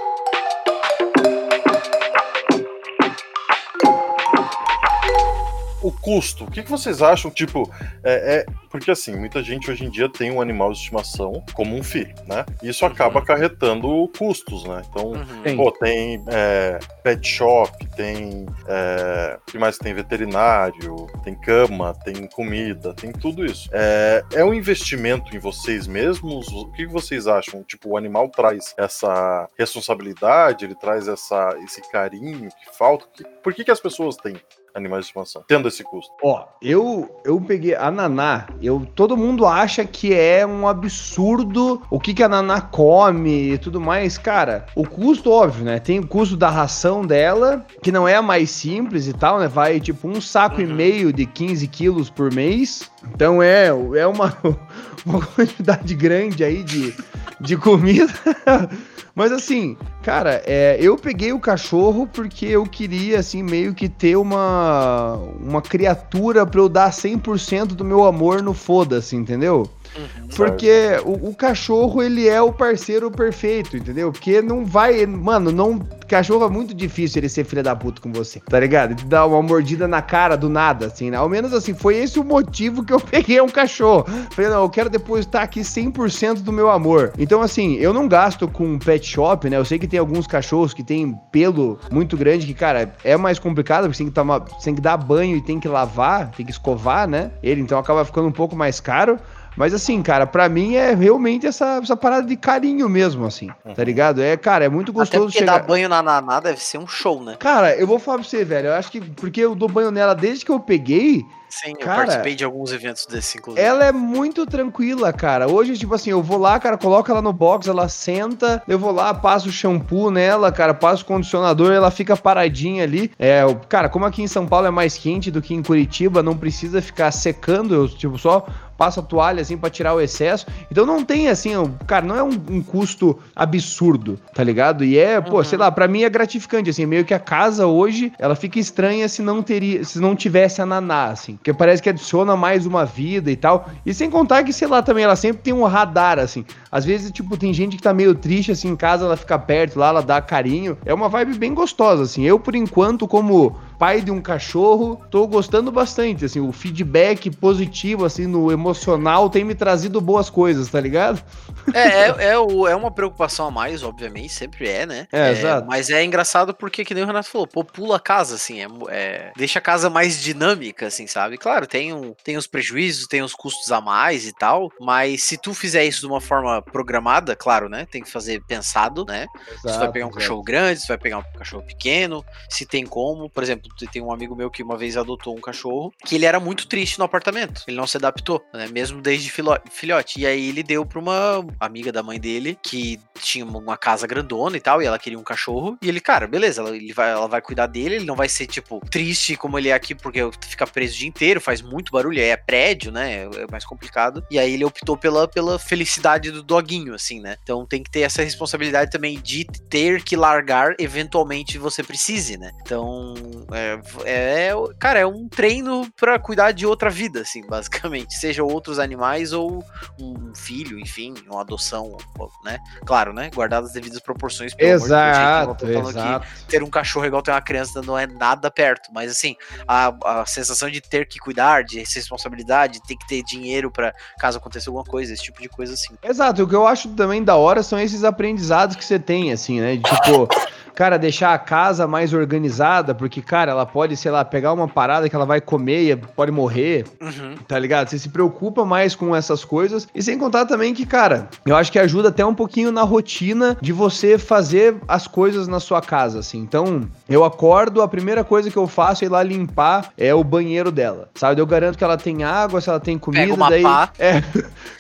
O custo, o que, que vocês acham? Tipo, é, é- Porque assim, muita gente hoje em dia tem um animal de estimação como um filho, né? E isso acaba acarretando custos, né? Então,
Uhum.
Tem.
Pô, tem é, pet shop, tem. É, o que mais tem? Veterinário, tem cama, tem comida, tem tudo isso. É, é um investimento em vocês mesmos? O que que vocês acham? Tipo, o animal traz essa responsabilidade, ele traz essa, esse carinho que falta? Que- por que, que as pessoas têm animais de estimação, tendo esse custo?
Ó, eu eu peguei a Naná, eu todo mundo acha que é um absurdo o que que a Naná come e tudo mais, cara. O custo óbvio, né? Tem o custo da ração dela, que não é a mais simples e tal, né? Vai tipo um saco e
Uhum.
meio de 15 quilos por mês. Então é, é uma, uma quantidade grande aí de, de comida. Mas assim, Cara, é, eu peguei o cachorro porque eu queria, assim, meio que ter uma, uma criatura pra eu dar 100% do meu amor no foda-se, entendeu? Uhum. Porque o, o, cachorro, ele é o parceiro perfeito, entendeu? Porque não vai. Mano, não. Cachorro é muito difícil ele ser filha da puta com você, tá ligado? Ele dá uma mordida na cara do nada, assim, né? Ao menos assim, foi esse o motivo que eu peguei um cachorro. Falei, não, eu quero depositar aqui 100% do meu amor. Então, assim, eu não gasto com pet shop, né? Eu sei que tem alguns cachorros que tem pelo muito grande, que, cara, é mais complicado, porque tem que tomar, tem que dar banho e tem que lavar, tem que escovar, né? Ele, então acaba ficando um pouco mais caro. Mas assim, cara, para mim é realmente essa, essa parada de carinho mesmo, assim, tá uhum. tá ligado? É, cara, é muito gostoso
Até chegar... dar banho na Naná deve ser um show, né?
Cara, eu vou falar pra você, velho, eu acho que, porque eu dou banho nela desde que eu peguei,
Sim, cara, eu participei de alguns eventos desse, inclusive.
Ela é muito tranquila, cara. Hoje, tipo assim, eu vou lá, cara, coloco ela no box, ela senta, eu vou lá, passo o shampoo nela, cara, passo o condicionador, ela fica paradinha ali. É, cara, como aqui em São Paulo é mais quente do que em Curitiba, não precisa ficar secando, eu, tipo, só passa a toalha assim para tirar o excesso. Então não tem assim, cara, não é um, um custo absurdo, tá ligado? E é, uhum. pô, sei lá, para mim é gratificante assim, meio que a casa hoje, ela fica estranha se não teria, se não tivesse a naná assim, porque parece que adiciona mais uma vida e tal. E sem contar que sei lá também ela sempre tem um radar assim. Às vezes, tipo, tem gente que tá meio triste assim em casa, ela fica perto lá, ela dá carinho. É uma vibe bem gostosa assim. Eu por enquanto como pai de um cachorro, tô gostando bastante, assim, o feedback positivo, assim, no emocional tem me trazido boas coisas, tá ligado?
É, é, é, é uma preocupação a mais, obviamente, sempre é, né?
É, é, exato.
Mas é engraçado porque, que nem o Renato falou, popula a casa, assim, é, é, deixa a casa mais dinâmica, assim, sabe? Claro, tem, um, tem os prejuízos, tem os custos a mais e tal, mas se tu fizer isso de uma forma programada, claro, né? Tem que fazer pensado, né? Exato, se vai pegar um exato. cachorro grande, se vai pegar um cachorro pequeno, se tem como, por exemplo, tem um amigo meu que uma vez adotou um cachorro que ele era muito triste no apartamento. Ele não se adaptou, né? Mesmo desde filhote. E aí ele deu pra uma amiga da mãe dele que tinha uma casa grandona e tal, e ela queria um cachorro. E ele, cara, beleza, ela, ele vai, ela vai cuidar dele, ele não vai ser, tipo, triste como ele é aqui, porque fica preso o dia inteiro, faz muito barulho, é prédio, né? É mais complicado. E aí ele optou pela, pela felicidade do doguinho, assim, né? Então tem que ter essa responsabilidade também de ter que largar eventualmente você precise, né? Então, é, é, cara, é um treino para cuidar de outra vida, assim, basicamente. Seja outros animais ou um filho, enfim, uma adoção, né? Claro, né? Guardadas as devidas proporções.
Exato, Deus, exato.
ter um cachorro igual ter uma criança não é nada perto, mas assim, a, a sensação de ter que cuidar, de responsabilidade, de ter que ter dinheiro para caso aconteça alguma coisa, esse tipo de coisa assim.
Exato, o que eu acho também da hora são esses aprendizados que você tem, assim, né? Tipo, cara, deixar a casa mais organizada, porque, cara, ela pode, sei lá, pegar uma parada que ela vai comer e pode morrer, uhum. tá ligado? Você se preocupa mais com essas coisas. E sem contar também que, cara, eu acho que ajuda até um pouquinho na rotina de você fazer as coisas na sua casa, assim. Então, eu acordo, a primeira coisa que eu faço é ir lá limpar é o banheiro dela, sabe? Eu garanto que ela tem água, se ela tem comida, pega uma daí. Pá. É,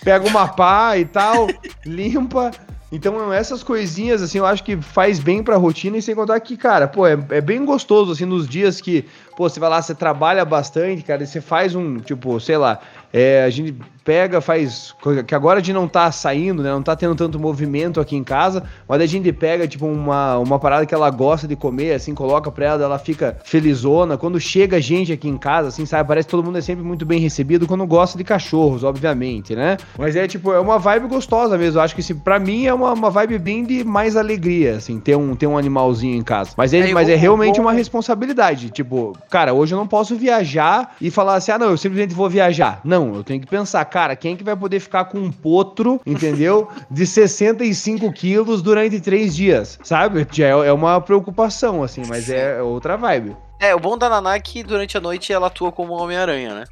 pega uma pá e tal, limpa. Então, essas coisinhas, assim, eu acho que faz bem pra rotina e sem contar que, cara, pô, é, é bem gostoso, assim, nos dias que, pô, você vai lá, você trabalha bastante, cara, e você faz um, tipo, sei lá, é, a gente pega, faz. Que agora a gente não tá saindo, né? Não tá tendo tanto movimento aqui em casa, mas a gente pega, tipo, uma, uma parada que ela gosta de comer, assim, coloca pra ela, ela fica felizona. Quando chega gente aqui em casa, assim, sabe? Parece que todo mundo é sempre muito bem recebido quando gosta de cachorros, obviamente, né? Mas é, tipo, é uma vibe gostosa mesmo. Eu acho que, assim, pra mim é uma, uma vibe bem de mais alegria, assim, ter um, ter um animalzinho em casa. Mas é, é mas é realmente uma responsabilidade. Tipo, cara, hoje eu não posso viajar e falar assim, ah, não, eu simplesmente vou viajar. Não, não, eu tenho que pensar, cara, quem é que vai poder ficar com um potro, entendeu? De 65 quilos durante três dias, sabe? Já é, é uma preocupação, assim, mas é outra vibe.
É, o bom da Naná é que durante a noite ela atua como Homem-Aranha, né?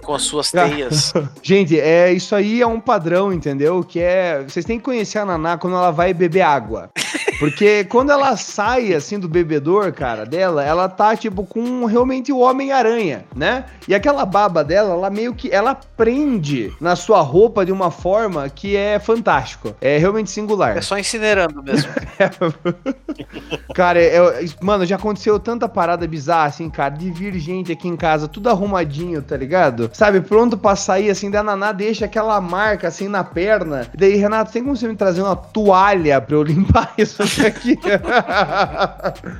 Com as suas teias.
Gente, é isso aí é um padrão, entendeu? Que é. Vocês têm que conhecer a Naná quando ela vai beber água. Porque quando ela sai, assim, do bebedor, cara, dela, ela tá, tipo, com realmente o Homem-Aranha, né? E aquela baba dela, ela meio que. Ela prende na sua roupa de uma forma que é fantástico. É realmente singular.
É só incinerando mesmo.
cara, é, é, mano, já aconteceu tanta parada bizarra, assim, cara, de vir gente aqui em casa, tudo arrumadinho, tá ligado? Sabe, pronto pra sair, assim, da Naná deixa aquela marca, assim, na perna. E daí, Renato, tem como você me trazer uma toalha pra eu limpar isso? aqui.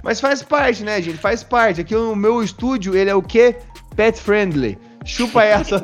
Mas faz parte, né, gente? Faz parte. Aqui o meu estúdio, ele é o quê? Pet friendly. Chupa essa.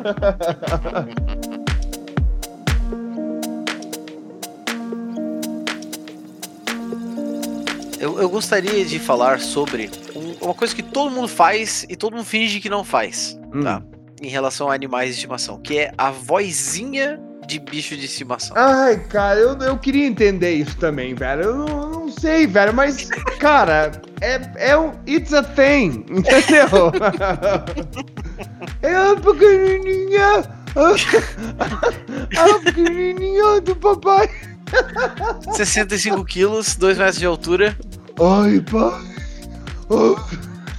Eu, eu gostaria de falar sobre um- uma coisa que todo mundo faz e todo mundo finge que não faz,
Hum.
tá? Em relação a animais de estimação, que é a vozinha de bicho de estimação.
Ai, cara, eu, eu queria entender isso também, velho. Eu não, não sei, velho, mas, cara, é, é um. It's a thing, entendeu? é a pequenininha. A, a pequenininha do papai.
65 quilos, 2 metros de altura.
Ai, pai. Oh.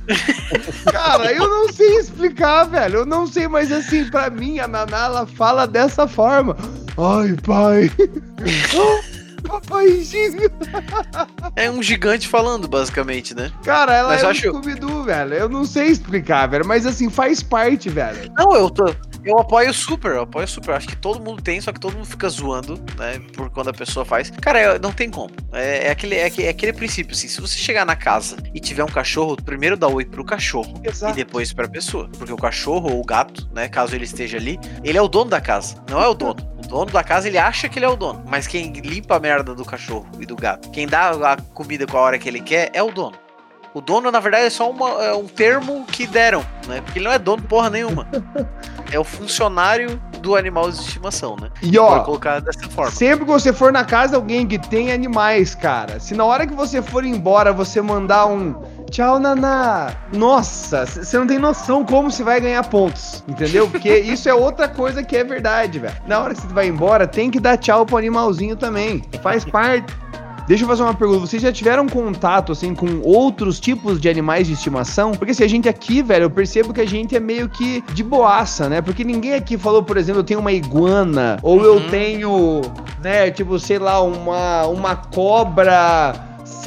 Cara, eu não sei explicar, velho. Eu não sei, mas assim, pra mim, a Naná, ela fala dessa forma. Ai, pai. Papaizinho.
É um gigante falando, basicamente, né?
Cara, ela
Mas
é um
acho-
Scooby-Doo, velho. Eu não sei explicar, velho. Mas assim, faz parte, velho.
Não, eu tô. Eu apoio super, eu apoio super. Acho que todo mundo tem, só que todo mundo fica zoando, né? Por quando a pessoa faz. Cara, não tem como. É, é aquele, é, é aquele princípio, assim. Se você chegar na casa e tiver um cachorro, primeiro dá oi pro cachorro. E depois pra pessoa. Porque o cachorro ou o gato, né? Caso ele esteja ali, ele é o dono da casa. Não é o dono. O dono da casa, ele acha que ele é o dono. Mas quem limpa a merda do cachorro e do gato, quem dá a comida com a hora que ele quer, é o dono. O dono, na verdade, é só uma- é um termo que deram, né? Porque ele não é dono porra nenhuma. É o funcionário do animal de estimação, né?
E ó,
colocar dessa forma.
sempre que você for na casa de alguém que tem animais, cara, se na hora que você for embora você mandar um tchau, Naná, nossa, você não tem noção como você vai ganhar pontos, entendeu? Porque isso é outra coisa que é verdade, velho. Na hora que você vai embora, tem que dar tchau pro animalzinho também. Faz parte. Deixa eu fazer uma pergunta. Vocês já tiveram contato, assim, com outros tipos de animais de estimação? Porque se a gente aqui, velho, eu percebo que a gente é meio que de boaça, né? Porque ninguém aqui falou, por exemplo, eu tenho uma iguana, ou eu
Uhum.
tenho, né, tipo, sei lá, uma, uma cobra,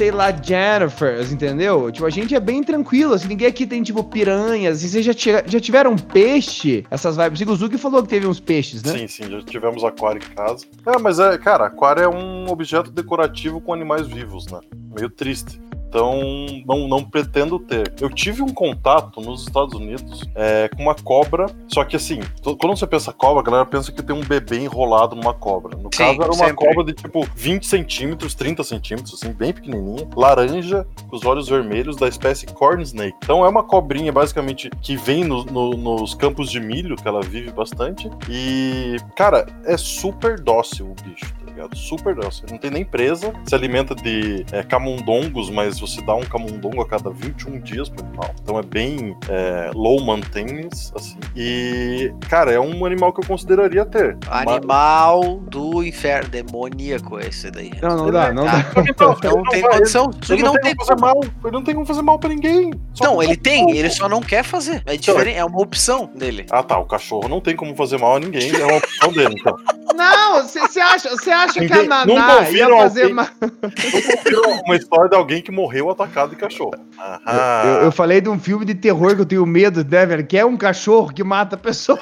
sei lá, Jennifers, entendeu? Tipo, a gente é bem tranquilo, assim, ninguém aqui tem, tipo, piranhas. E vocês já, já tiveram peixe? Essas vibes. O Zuki falou que teve uns peixes, né?
Sim, sim, já tivemos aquário em casa. É, mas é, cara, aquário é um objeto decorativo com animais vivos, né? Meio triste. Então, não, não pretendo ter. Eu tive um contato nos Estados Unidos é, com uma cobra, só que assim, quando você pensa cobra, a galera pensa que tem um bebê enrolado numa cobra. No
Sim,
caso, era uma
sempre.
cobra de tipo 20 centímetros, 30 centímetros, assim, bem pequenininha, laranja, com os olhos vermelhos, da espécie corn snake. Então, é uma cobrinha, basicamente, que vem no- no- nos campos de milho, que ela vive bastante. E, cara, é super dócil o bicho, tá ligado? Super dócil. Não tem nem presa, se alimenta de é, camundongos, mas você dá um camundongo a cada 21 dias pro animal. Então é bem é, low maintenance, assim. E, cara, é um animal que eu consideraria ter. Mas-
Animal do inferno, demoníaco é esse daí.
Não, não dá, não dá.
Então,
Não tem condição.
Ele não, tem como fazer mal. Ele não tem como fazer mal pra ninguém. Só
Não, ele tem,
cachorro.
ele só não quer fazer. É diferente, é uma opção dele.
Ah, tá. O cachorro não tem como fazer mal a ninguém. É uma opção dele, então.
Não, você acha, você acha que a
nunca
Naná ia
ouviram
fazer
alguém-
mal?
uma história de alguém que morreu atacado de cachorro. Aham.
Eu, eu falei de um filme de terror que eu tenho medo, né, velho? Que é um cachorro que mata pessoas.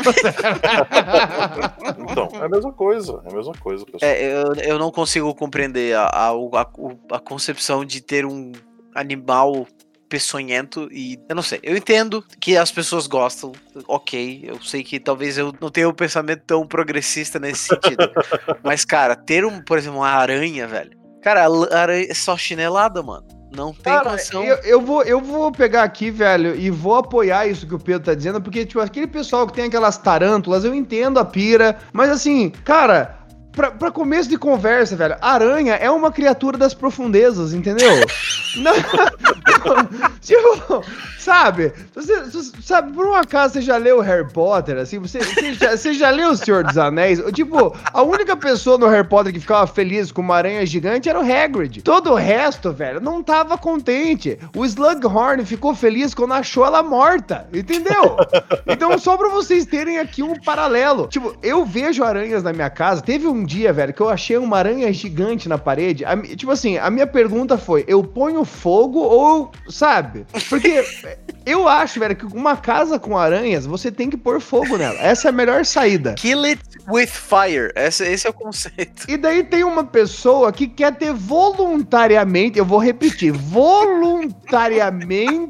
Então, é a mesma coisa. É a mesma coisa, pessoal.
É, eu, eu não consigo compreender a, a, a, a concepção de ter um animal peçonhento e eu não sei, eu entendo que as pessoas gostam, ok, eu sei que talvez eu não tenha um pensamento tão progressista nesse sentido, mas cara, ter um, por exemplo, uma aranha, velho, cara, a aranha é só chinelada, mano, não tem
Cara,
condição.
eu, eu vou, eu vou pegar aqui, velho, e vou apoiar isso que o Pedro tá dizendo, porque, tipo, aquele pessoal que tem aquelas tarântulas, eu entendo a pira, mas assim, cara. Pra, pra começo de conversa, velho, aranha é uma criatura das profundezas, entendeu? Não, tipo, sabe? Você, você- sabe, por um acaso você já leu Harry Potter, assim? Você, você, já, você já leu O Senhor dos Anéis? Tipo, a única pessoa no Harry Potter que ficava feliz com uma aranha gigante era o Hagrid. Todo o resto, velho, não tava contente. O Slughorn ficou feliz quando achou ela morta, entendeu? Então, só pra vocês terem aqui um paralelo. Tipo, eu vejo aranhas na minha casa. Teve um dia, velho, que eu achei uma aranha gigante na parede. A tipo assim, a minha pergunta foi: eu ponho fogo ou, sabe? Porque Eu acho, velho, que uma casa com aranhas, você tem que pôr fogo nela. Essa é a melhor saída.
Kill it with fire. Esse, esse é o conceito.
E daí tem uma pessoa que quer ter voluntariamente, eu vou repetir, voluntariamente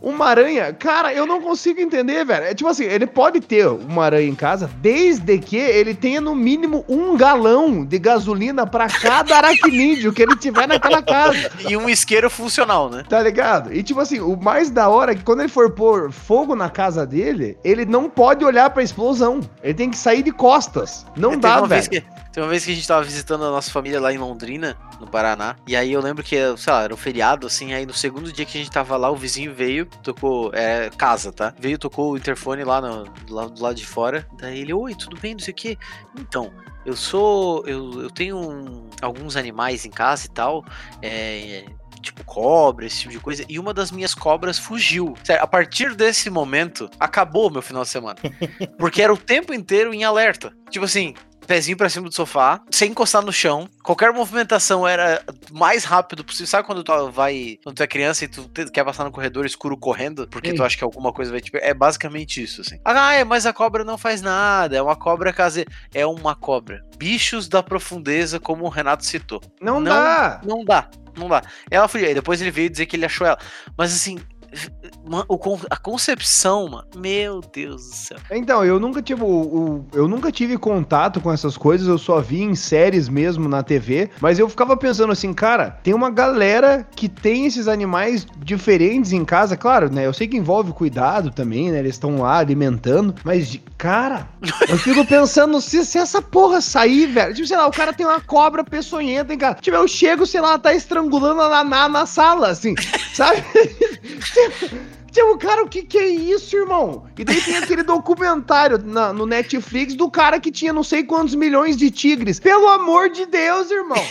uma aranha. Cara, eu não consigo entender, velho. É tipo assim, ele pode ter uma aranha em casa desde que ele tenha no mínimo um galão de gasolina para cada aracnídeo que ele tiver naquela casa.
E um isqueiro funcional, né?
Tá ligado? E tipo assim, o mais da hora é que quando ele for pôr fogo na casa dele, ele não pode olhar pra explosão. Ele tem que sair de costas. Não
É,
dá, velho.
que Tem uma vez que a gente tava visitando a nossa família lá em Londrina, no Paraná. E aí eu lembro que, sei lá, era um feriado, assim. Aí no segundo dia que a gente tava lá, o vizinho veio, tocou. É, casa, tá? Veio, tocou o interfone lá, no, lá do lado de fora. Daí ele, oi, tudo bem, não sei o quê. Então. Eu sou. Eu, eu tenho um- alguns animais em casa e tal. É, tipo cobra, esse tipo de coisa. E uma das minhas cobras fugiu. Sério, a partir desse momento, acabou meu final de semana. Porque era o tempo inteiro em alerta. Tipo assim, pezinho pra cima do sofá, sem encostar no chão. Qualquer movimentação era mais rápido possível. Sabe quando tu vai. Quando tu é criança e tu quer passar no corredor escuro correndo? Porque tu acha que alguma coisa vai te pegar. É basicamente isso, assim. Ah, é, mas a cobra não faz nada. É uma cobra caseira. É uma cobra. Bichos da profundeza, como o Renato citou.
Não,
não-
dá.
Não dá, não dá. Ela fugiu. Aí depois ele veio dizer que ele achou ela. Mas assim, a concepção, mano. Meu Deus do céu.
Então, eu nunca tive o- eu nunca tive contato com essas coisas, eu só vi em séries mesmo na TV, mas eu ficava pensando assim, cara, tem uma galera que tem esses animais diferentes em casa, claro, né? Eu sei que envolve cuidado também, né? Eles estão lá alimentando, mas cara, eu fico pensando se, se essa porra sair, velho, tipo, sei lá, o cara tem uma cobra peçonhenta em casa. Tipo, eu chego, sei lá, tá estrangulando a naná na sala, assim, sabe? Tipo, cara, o que que é isso, irmão? E daí tem aquele documentário na- no Netflix do cara que tinha não sei quantos milhões de tigres. Pelo amor de Deus, irmão.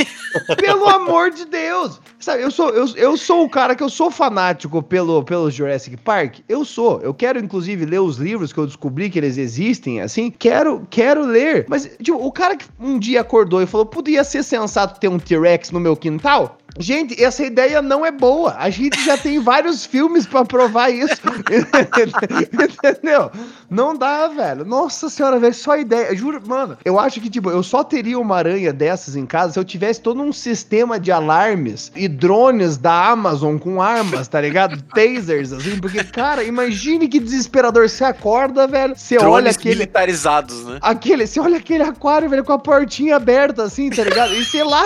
Pelo amor de Deus. Sabe, eu sou, eu, eu sou o cara que eu sou fanático pelo, pelo Jurassic Park. Eu sou. Eu quero, inclusive, ler os livros que eu descobri que eles existem, assim. Quero, quero ler. Mas, tipo, o cara que um dia acordou e falou, podia ser sensato ter um T-Rex no meu quintal? Gente, essa ideia não é boa. A gente já tem vários filmes pra provar isso. Entendeu? Não dá, velho. Nossa senhora, velho, só ideia. Juro, mano, eu acho que, tipo, eu só teria uma aranha dessas em casa se eu tivesse todo um sistema de alarmes e drones da Amazon com armas, tá ligado? Tasers, assim, porque, cara, imagine que desesperador. Você acorda, velho, você olha
Drones
aquele.
militarizados, né?
Aquele, você olha aquele aquário, velho, com a portinha aberta, assim, tá ligado? E sei lá,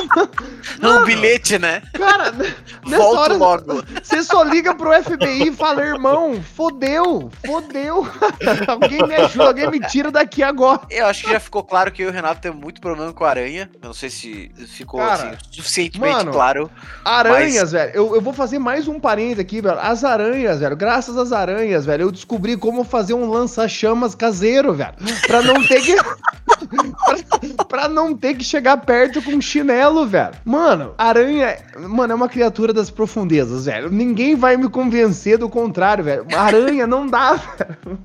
Um bilhete, né?
Cara, nessa
Volto
hora
logo.
você só liga pro FBI e fala, irmão, fodeu, fodeu. alguém me ajuda, alguém me tira daqui agora.
Eu acho que já ficou claro que eu e o Renato temos muito problema com a aranha. Eu não sei se ficou
Cara,
assim, suficientemente
mano,
claro.
Aranhas, velho. Eu, eu vou fazer mais um parênteses aqui, velho. As aranhas, velho. Graças às aranhas, velho, eu descobri como fazer um lança-chamas caseiro, velho. Pra não ter que. pra, pra não ter que chegar perto com um chinelo, velho. Mano, aranha. Mano, é uma criatura das profundezas, velho. Ninguém vai me convencer do contrário, velho. Aranha não dá, velho.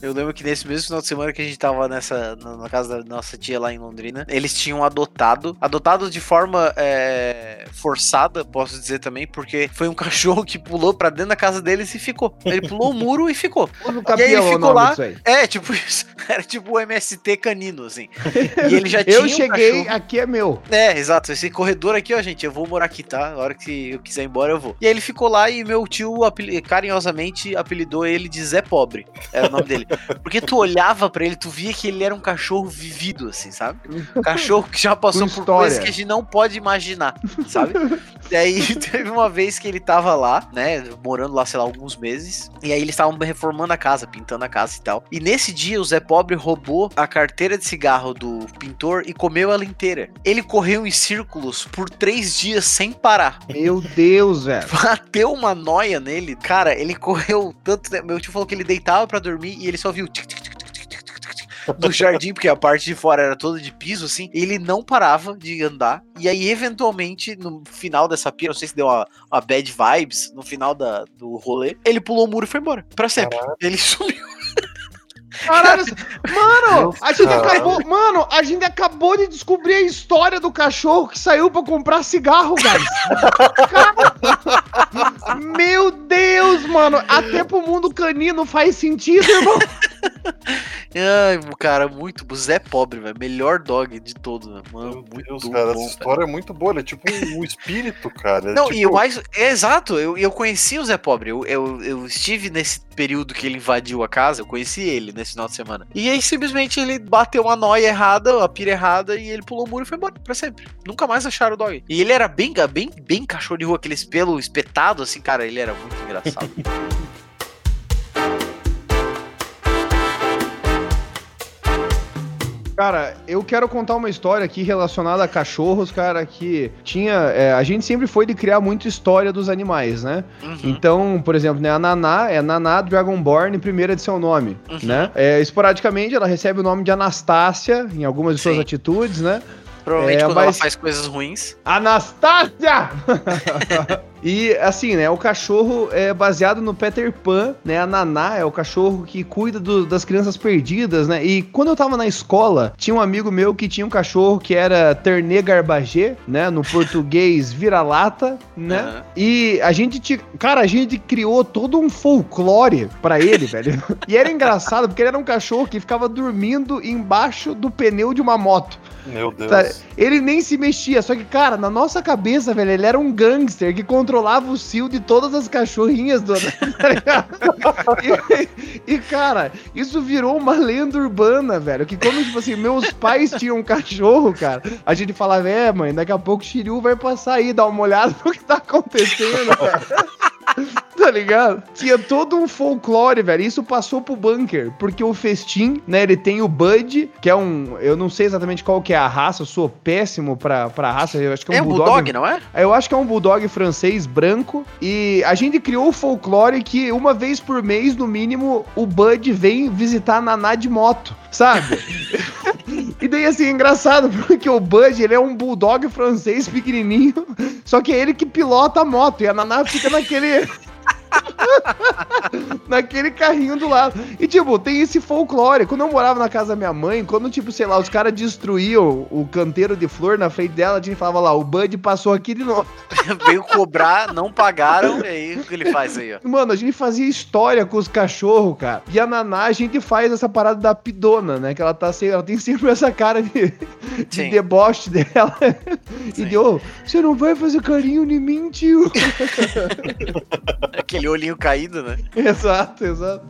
Eu lembro que nesse mesmo final de semana que a gente tava nessa, na casa da nossa tia lá em Londrina, eles tinham adotado, adotado de forma é, forçada, posso dizer também, porque foi um cachorro que pulou pra dentro da casa deles e ficou. Ele pulou o muro e ficou. E aí ele
é
ficou lá, é, tipo isso. Era tipo o MST canino, assim. E ele já tinha
Eu
um
cheguei,
cachorro-
aqui é meu.
É, exato. Esse corredor aqui, ó, gente, eu vou morar aqui, tá? A hora que eu quiser ir embora, eu vou. E aí ele ficou lá e meu tio apeli- carinhosamente apelidou ele de Zé Pobre. Era o nome dele. Porque tu olhava pra ele, tu via que ele era um cachorro vivido, assim, sabe? Um cachorro que já passou por coisas que a gente não pode imaginar, sabe? E aí teve uma vez que ele tava lá, né, morando lá, sei lá, alguns meses, e aí eles estavam reformando a casa, pintando a casa e tal. E nesse dia o Zé Pobre roubou a carteira de cigarro do pintor e comeu ela inteira. Ele correu em círculos por três dias sem parar.
Meu Deus, velho.
Bateu uma noia nele. Cara, ele correu tanto tempo. Meu tio falou que ele deitava para dormir e ele só viu tic, tic, tic, do jardim, porque a parte de fora era toda de piso, assim, ele não parava de andar. E aí, eventualmente, no final dessa pira, não sei se deu uma, uma bad vibes, no final da, do rolê, ele pulou o muro e foi embora. Pra sempre. Caraca. Ele sumiu.
Caralho, mano, a gente
Caralho.
acabou, mano, a gente acabou de descobrir a história do cachorro que saiu pra comprar cigarro, guys. Cara, meu Deus, mano, até pro mundo canino faz sentido, irmão.
Ai, cara, muito. O Zé Pobre, velho. Melhor dog de todos, né? mano.
Meu Deus,
bom.
cara,
velho.
essa história é muito boa. Ele é tipo um, um espírito, cara. É
Não,
tipo,
e o mais. É exato, eu, eu conheci o Zé Pobre. Eu, eu, eu estive nesse período que ele invadiu a casa, eu conheci ele nesse final de semana. E aí, simplesmente, ele bateu uma noia errada, uma pira errada, e ele pulou o muro e foi embora pra sempre. Nunca mais acharam o dog. E ele era bem, bem, bem cachorro de rua, aqueles pelo espetado, assim, cara, ele era muito engraçado.
Cara, eu quero contar uma história aqui relacionada a cachorros, cara, que tinha. é, a gente sempre foi de criar muito história dos animais, né?
Uhum.
Então, por exemplo, né, a Naná é Naná Dragonborn, primeira de seu nome,
Uhum.
né? É, esporadicamente ela recebe o nome de Anastácia em algumas de suas
Sim.
atitudes, né?
Provavelmente
É,
quando ela
mas-
faz coisas ruins.
Anastácia! e assim, né? O cachorro é baseado no Peter Pan, né? A Naná é o cachorro que cuida do- das crianças perdidas, né? E quando eu tava na escola, tinha um amigo meu que tinha um cachorro que era Ternê Garbagê, né? No português vira-lata, né?
Aham.
E a gente, cara, a gente criou todo um folclore pra ele, velho. E era engraçado porque ele era um cachorro que ficava dormindo embaixo do pneu de uma moto.
Meu Deus.
Ele nem se mexia, só que, cara, na nossa cabeça, velho, ele era um gangster que controlava o cio de todas as cachorrinhas do. tá e, e, cara, isso virou uma lenda urbana, velho. Que quando, tipo assim, meus pais tinham um cachorro, cara, a gente falava, é, mãe, daqui a pouco o Shiryu vai passar aí, dar uma olhada no que tá acontecendo, cara. Tá ligado? Tinha todo um folclore, velho. Isso passou pro bunker, porque o festim, né, ele tem o Bud, que é um, eu não sei exatamente qual que é a raça, eu sou péssimo pra, pra raça, eu acho que é um
É um
bulldog.
bulldog, não é?
Eu acho que é um bulldog francês branco e a gente criou o folclore que uma vez por mês, no mínimo, o Bud vem visitar a Naná de moto, sabe? E daí, assim, é engraçado, porque o Bud, ele é um bulldog francês pequenininho, só que é ele que pilota a moto, e a Naná fica naquele... naquele carrinho do lado. E, tipo, tem esse folclore. Quando eu morava na casa da minha mãe, quando, tipo, sei lá, os caras destruíam o canteiro de flor na frente dela, a gente falava lá, o Bud passou aqui de novo.
Veio cobrar, não pagaram, e aí o que ele faz aí, ó?
Mano, a gente fazia história com os cachorros, cara. E a Naná, a gente faz essa parada da pidona, né? Que ela tá sempre, ela tem sempre essa cara de, de deboche dela. E
Sim.
de, ô, você não vai fazer carinho em mim, tio?
Aquele olhinho caído, né?
exato, exato.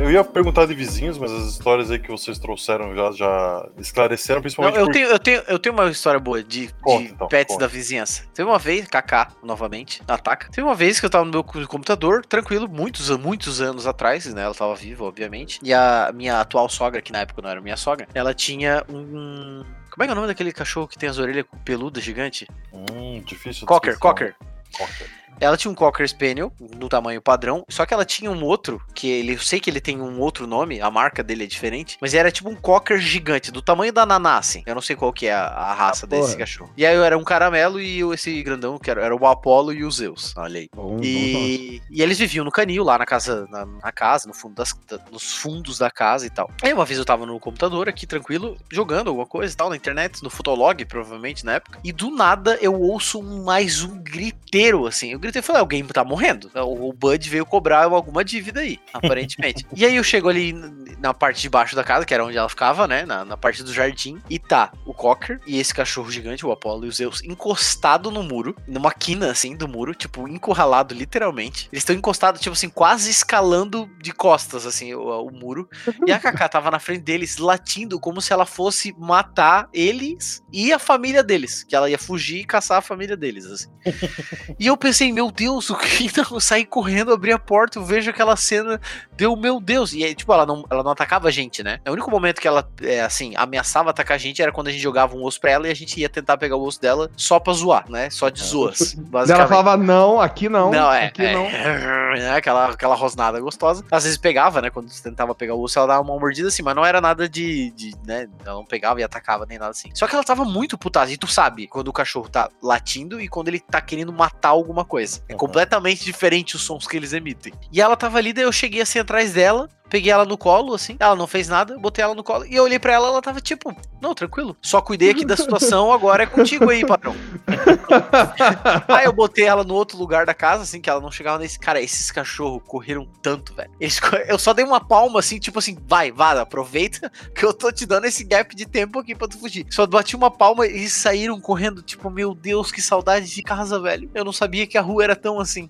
Eu ia perguntar de vizinhos, mas as histórias aí que vocês trouxeram já, já esclareceram,
Não,
principalmente
eu,
por-
tenho, eu, tenho, eu tenho uma história boa de, de
Conta, então,
pets
conta.
da vizinhança. Teve uma vez, Kaká, novamente, ataca. Teve uma vez que eu tava no meu co- computador, tranquilo, muitos, muitos anos atrás, né? Ela tava viva, obviamente. E a minha atual sogra, que na época não era minha sogra, ela tinha um. Como é que é o nome daquele cachorro que tem as orelhas peludas gigante?
Hum, difícil. de
Cocker,
descrição.
Cocker.
Cocker.
Ela tinha um Cocker Spaniel, no tamanho padrão, só que ela tinha um outro, que ele, eu sei que ele tem um outro nome, a marca dele é diferente, mas era tipo um Cocker gigante, do tamanho da Naná, assim. Eu não sei qual que é a, a raça desse
porra.
cachorro. E aí eu era um caramelo e eu- esse grandão, que era, era o Apollo e o Zeus, olha aí.
Bom, bom,
E, e eles viviam no canil, lá na casa, na, na casa, no fundo das, da- nos fundos da casa e tal. Aí uma vez eu tava no computador aqui, tranquilo, jogando alguma coisa e tal, na internet, no Fotolog, provavelmente, na época. E do nada eu ouço mais um griteiro, assim. Eu gritei e falei, alguém tá morrendo. O, Bud veio cobrar alguma dívida aí, aparentemente. e aí eu chego ali na parte de baixo da casa, que era onde ela ficava, né, na, na parte do jardim, e tá o Cocker e esse cachorro gigante, o Apollo e o Zeus, encostado no muro, numa quina, assim, do muro, tipo, encurralado, literalmente. Eles estão encostados, tipo assim, quase escalando de costas, assim, o, o muro. E a Kaká tava na frente deles, latindo como se ela fosse matar eles e a família deles. Que ela ia fugir e caçar a família deles, assim. E eu pensei, meu Deus, o que não? Eu saí correndo, abri a porta, eu vejo aquela cena, deu, meu Deus. E aí, tipo, ela não, ela não atacava a gente, né? O único momento que ela, é, assim, ameaçava atacar a gente era quando a gente jogava um osso pra ela e a gente ia tentar pegar o osso dela só pra zoar, né? Só de zoas,
Daí
basicamente.
Ela falava, não, aqui não,
Não, é.
aqui
é,
não.
né, aquela, aquela rosnada gostosa. Às vezes pegava, né? Quando você tentava pegar o osso, ela dava uma mordida assim, mas não era nada de, de. né? Ela não pegava e atacava nem nada assim. Só que ela tava muito putada. E tu sabe quando o cachorro tá latindo e quando ele tá querendo matar alguma coisa. É
Uhum.
completamente diferente os sons que eles emitem. E ela tava ali, daí eu cheguei assim atrás dela. Peguei ela no colo, assim, ela não fez nada, botei ela no colo e eu olhei pra ela, ela tava tipo, não, tranquilo, só cuidei aqui da situação, agora é contigo aí, patrão. aí eu botei ela no outro lugar da casa, assim, que ela não chegava nesse. Cara, esses cachorros correram tanto, velho. Eles... Eu só dei uma palma, assim, tipo assim, vai, vai, aproveita que eu tô te dando esse gap de tempo aqui pra tu fugir. Só bati uma palma e saíram correndo, tipo, meu Deus, que saudade de casa, velho. Eu não sabia que a rua era tão assim.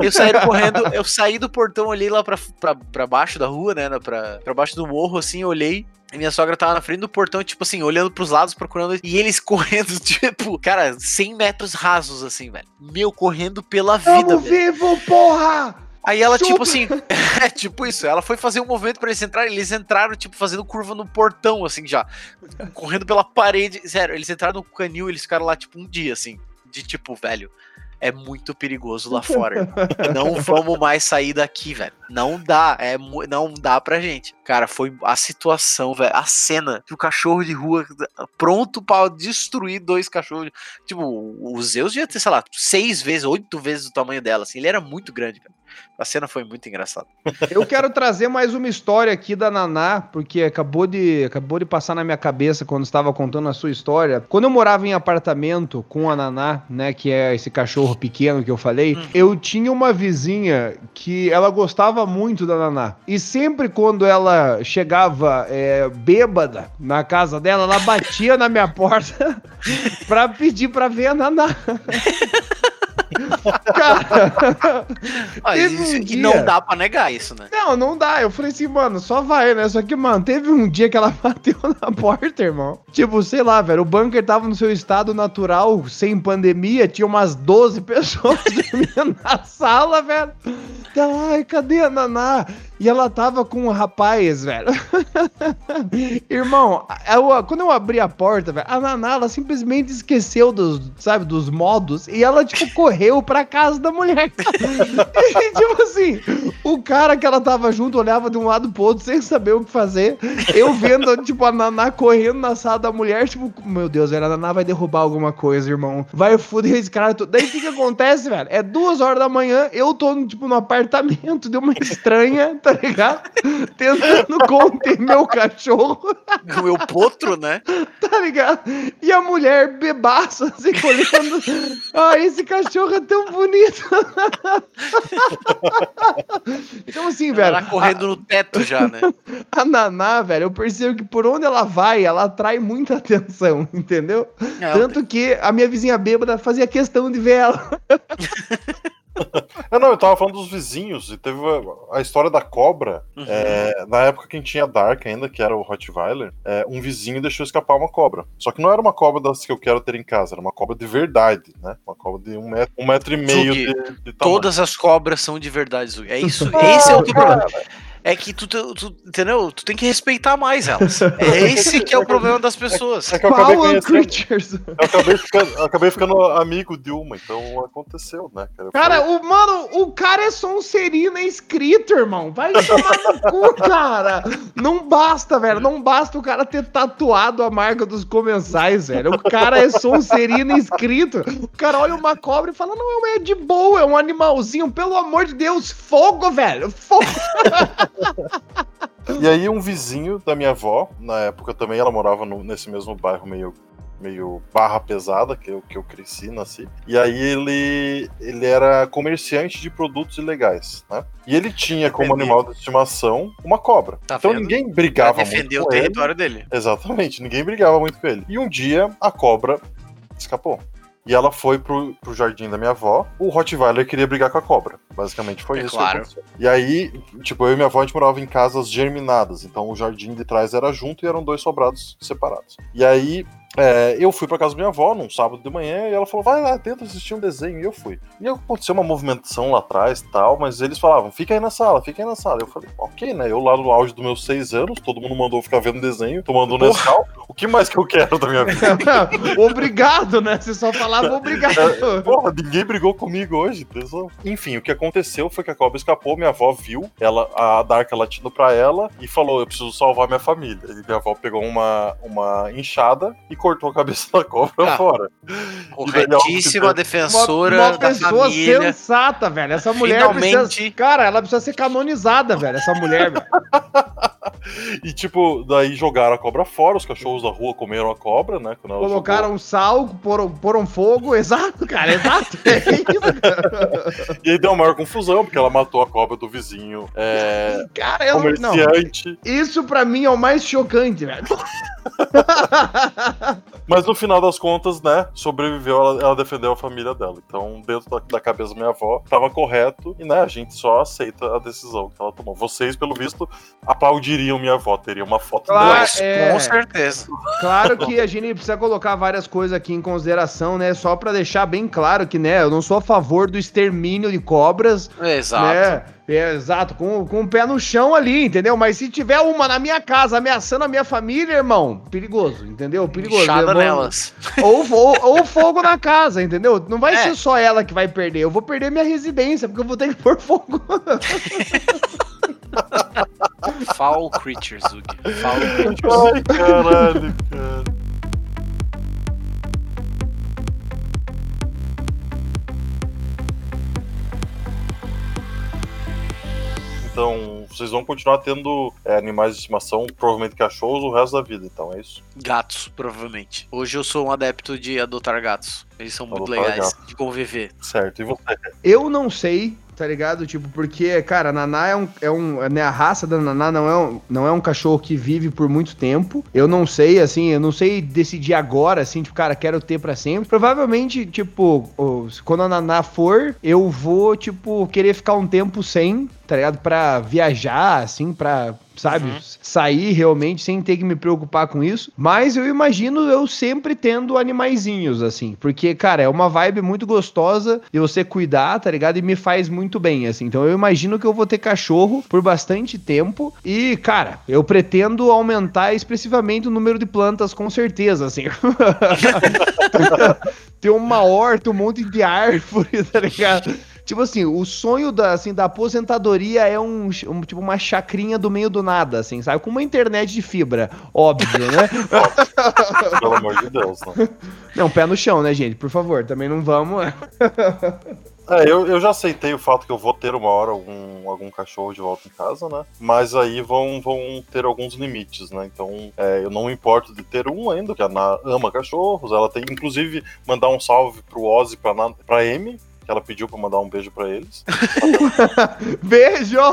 Eu saí correndo, eu saí do portão, olhei lá pra, pra, pra baixo da rua, né, pra, pra baixo do morro, assim, olhei, e minha sogra tava na frente do portão, tipo assim, olhando pros lados, procurando. E eles correndo, tipo, cara, 100 metros rasos, assim, velho. Meu, correndo pela vida.
Tamo
velho.
vivo, porra!
Aí ela, Chupa. tipo assim, é tipo isso, ela foi fazer um movimento para eles entrarem, eles entraram, tipo, fazendo curva no portão, assim, já. Correndo pela parede. Sério, eles entraram no canil, eles ficaram lá, tipo, um dia, assim. De tipo, velho, é muito perigoso lá fora. não vamos mais sair daqui, velho. Não dá, é não dá pra gente. Cara, foi a situação, velho, a cena que o cachorro de rua pronto para destruir dois cachorros. Tipo, o Zeus devia ter, sei lá, seis vezes, oito vezes o tamanho dela, assim. Ele era muito grande, velho. A cena foi muito engraçada.
Eu quero trazer mais uma história aqui da Naná, porque acabou de, acabou de passar na minha cabeça quando estava contando a sua história. Quando eu morava em apartamento com a Naná, né, que é esse cachorro pequeno que eu falei, uhum. eu tinha uma vizinha que ela gostava muito da Naná. E sempre quando ela chegava é, bêbada na casa dela, ela batia na minha porta pra pedir pra ver a Naná.
Cara, um dia... não dá pra negar isso, né?
Não, não dá. Eu falei assim, mano, só vai, né? Só que, mano, teve um dia que ela bateu na porta, irmão. Tipo, sei lá, velho, o bunker tava no seu estado natural, sem pandemia, tinha umas 12 pessoas dormindo na sala, velho. Ela, ai, cadê a Naná? E ela tava com um rapaz, velho. Irmão, eu, quando eu abri a porta, velho, a Naná, ela simplesmente esqueceu dos, sabe, dos modos e ela, tipo, correu pra casa da mulher. e, tipo assim, o cara que ela tava junto olhava de um lado pro outro sem saber o que fazer. Eu vendo, tipo, a Naná correndo na sala da mulher, tipo, meu Deus, velho, a Naná vai derrubar alguma coisa, irmão. Vai foder esse cara. Daí o que que acontece, velho? É duas horas da manhã, eu tô, tipo, no apartamento de uma estranha, tá tá ligado? Tentando conter meu cachorro.
Meu potro, né?
Tá ligado? E a mulher bebaça, assim, olhando. Ah, esse cachorro é tão bonito. então, assim, velho.
Ela correndo a... no teto já, né?
A Naná, velho, eu percebo que por onde ela vai, ela atrai muita atenção, entendeu? É, Tanto que a minha vizinha bêbada fazia questão de ver ela.
é, não, eu tava falando dos vizinhos e teve a história da cobra. Uhum. É, na época quem tinha Dark ainda, que era o Rottweiler, é, um vizinho deixou escapar uma cobra. Só que não era uma cobra das que eu quero ter em casa, era uma cobra de verdade, né? Uma cobra de um metro, um metro e meio
Zugi, de, de Todas as cobras são de verdade, Zugi. É isso. Esse é o teu problema é que tu, tu, tu, entendeu? Tu tem que respeitar mais elas. É esse que é o problema das pessoas.
É, é que eu acabei conhecendo, eu acabei, ficando, eu acabei ficando amigo de uma, então aconteceu, né?
Cara, cara o, mano, o cara é só um Serina inscrito, irmão. Vai tomar no cu, cara. Não basta, velho. Não basta o cara ter tatuado a marca dos comensais, velho. O cara é só um Serina inscrito. O cara olha uma cobra e fala: Não, é de boa, é um animalzinho. Pelo amor de Deus, fogo, velho. Fogo.
e aí um vizinho da minha avó, na época também ela morava no, nesse mesmo bairro meio meio barra pesada que eu, que eu cresci, nasci. E aí ele ele era comerciante de produtos ilegais, né? E ele tinha como animal de estimação uma cobra. Tá então vendo? ninguém brigava pra
defender
muito
o território ele. dele.
Exatamente, ninguém brigava muito com ele. E um dia a cobra escapou. E ela foi pro, pro jardim da minha avó. O Rottweiler queria brigar com a cobra. Basicamente foi é isso.
Claro.
E aí, tipo, eu e minha avó a gente morava em casas germinadas. Então o jardim de trás era junto e eram dois sobrados separados. E aí é, eu fui pra casa da minha avó num sábado de manhã e ela falou: vai lá, tenta assistir um desenho. E eu fui. E aconteceu uma movimentação lá atrás tal, mas eles falavam: fica aí na sala, fica aí na sala. Eu falei: ok, né? Eu lá no auge dos meus seis anos, todo mundo mandou ficar vendo desenho, tomando Nescau. O que mais que eu quero da minha vida?
obrigado, né? Você só falava obrigado. É,
porra, ninguém brigou comigo hoje. Pessoal. Enfim, o que aconteceu foi que a cobra escapou, minha avó viu, ela, a Dark latindo pra ela e falou: eu preciso salvar minha família. E minha avó pegou uma, uma enxada e cortou a cabeça da cobra
Ah,
fora.
Corretíssima
Uma-
defensora
uma
da
pessoa
família.
sensata, velho. Essa mulher
Finalmente.
precisa. Cara, ela precisa ser canonizada, velho. Essa mulher, velho.
E tipo, daí jogaram a cobra fora, os cachorros da rua comeram a cobra, né?
Colocaram sal, poram, poram fogo. Exato, cara. Exato. É isso, cara.
jogou. E aí deu uma maior confusão, porque ela matou a cobra do vizinho é,
Cara, eu não.
comerciante.
Isso pra mim é o mais chocante, velho.
Mas no final das contas, né, sobreviveu, ela, ela defendeu a família dela. Então, dentro da, da cabeça da minha avó, tava correto. E, né, a gente só aceita a decisão que ela tomou. Vocês, pelo visto, aplaudiriam minha avó. Teria uma foto
Claro.
dela.
Mas,
é.
Com certeza.
Claro que a gente precisa colocar várias coisas aqui em consideração, né? Só pra deixar bem claro que, né, eu não sou a favor do extermínio de cobras,
Exato.
né? É, exato, com, com o pé no chão ali, entendeu? Mas se tiver uma na minha casa ameaçando a minha família, irmão, perigoso, entendeu? Perigoso. Vou-
nelas.
Ou, ou, ou fogo na casa, entendeu? Não vai
É.
ser só ela que vai perder, eu vou perder minha residência, porque eu vou ter que pôr fogo.
Foul creatures, Zug. Foul creatures.
Ai, caralho, cara. Então, vocês vão continuar tendo é, animais de estimação, provavelmente cachorros, o resto da vida, então é isso.
Gatos, provavelmente. Hoje eu sou um adepto de adotar gatos. Eles são muito legais
gato.
de conviver.
Certo, e você?
Eu não sei, tá ligado? Tipo, porque, cara, a Naná é um. É um né, a raça da Naná não é, um, não é um cachorro que vive por muito tempo. Eu não sei, assim, eu não sei decidir agora, assim, tipo, cara, quero ter pra sempre. Provavelmente, tipo, quando a Naná for, eu vou, tipo, querer ficar um tempo sem, tá ligado? Pra viajar, assim, pra. Sabe?
Uhum.
Sair realmente sem ter que me preocupar com isso. Mas eu imagino eu sempre tendo animaizinhos, assim. Porque, cara, é uma vibe muito gostosa de você cuidar, tá ligado? E me faz muito bem, assim. Então eu imagino que eu vou ter cachorro por bastante tempo. E, cara, eu pretendo aumentar expressivamente o número de plantas, com certeza, assim. ter uma horta, um monte de árvore, tá ligado? Tipo assim, o sonho da, assim, da aposentadoria é um, um- tipo uma chacrinha do meio do nada, assim, sabe? Com uma internet de fibra, óbvio, né?
Pelo amor de Deus, né?
Não, pé no chão, né, gente? Por favor, também não vamos.
É, eu, eu já aceitei o fato que eu vou ter uma hora algum, algum cachorro de volta em casa, né? Mas aí vão, vão ter alguns limites, né? Então, é, eu não me importo de ter um ainda, que a Ana ama cachorros. Ela tem, inclusive, mandar um salve pro Ozzy, pra, Na- pra Amy, que ela pediu pra mandar um beijo pra eles.
Beijo!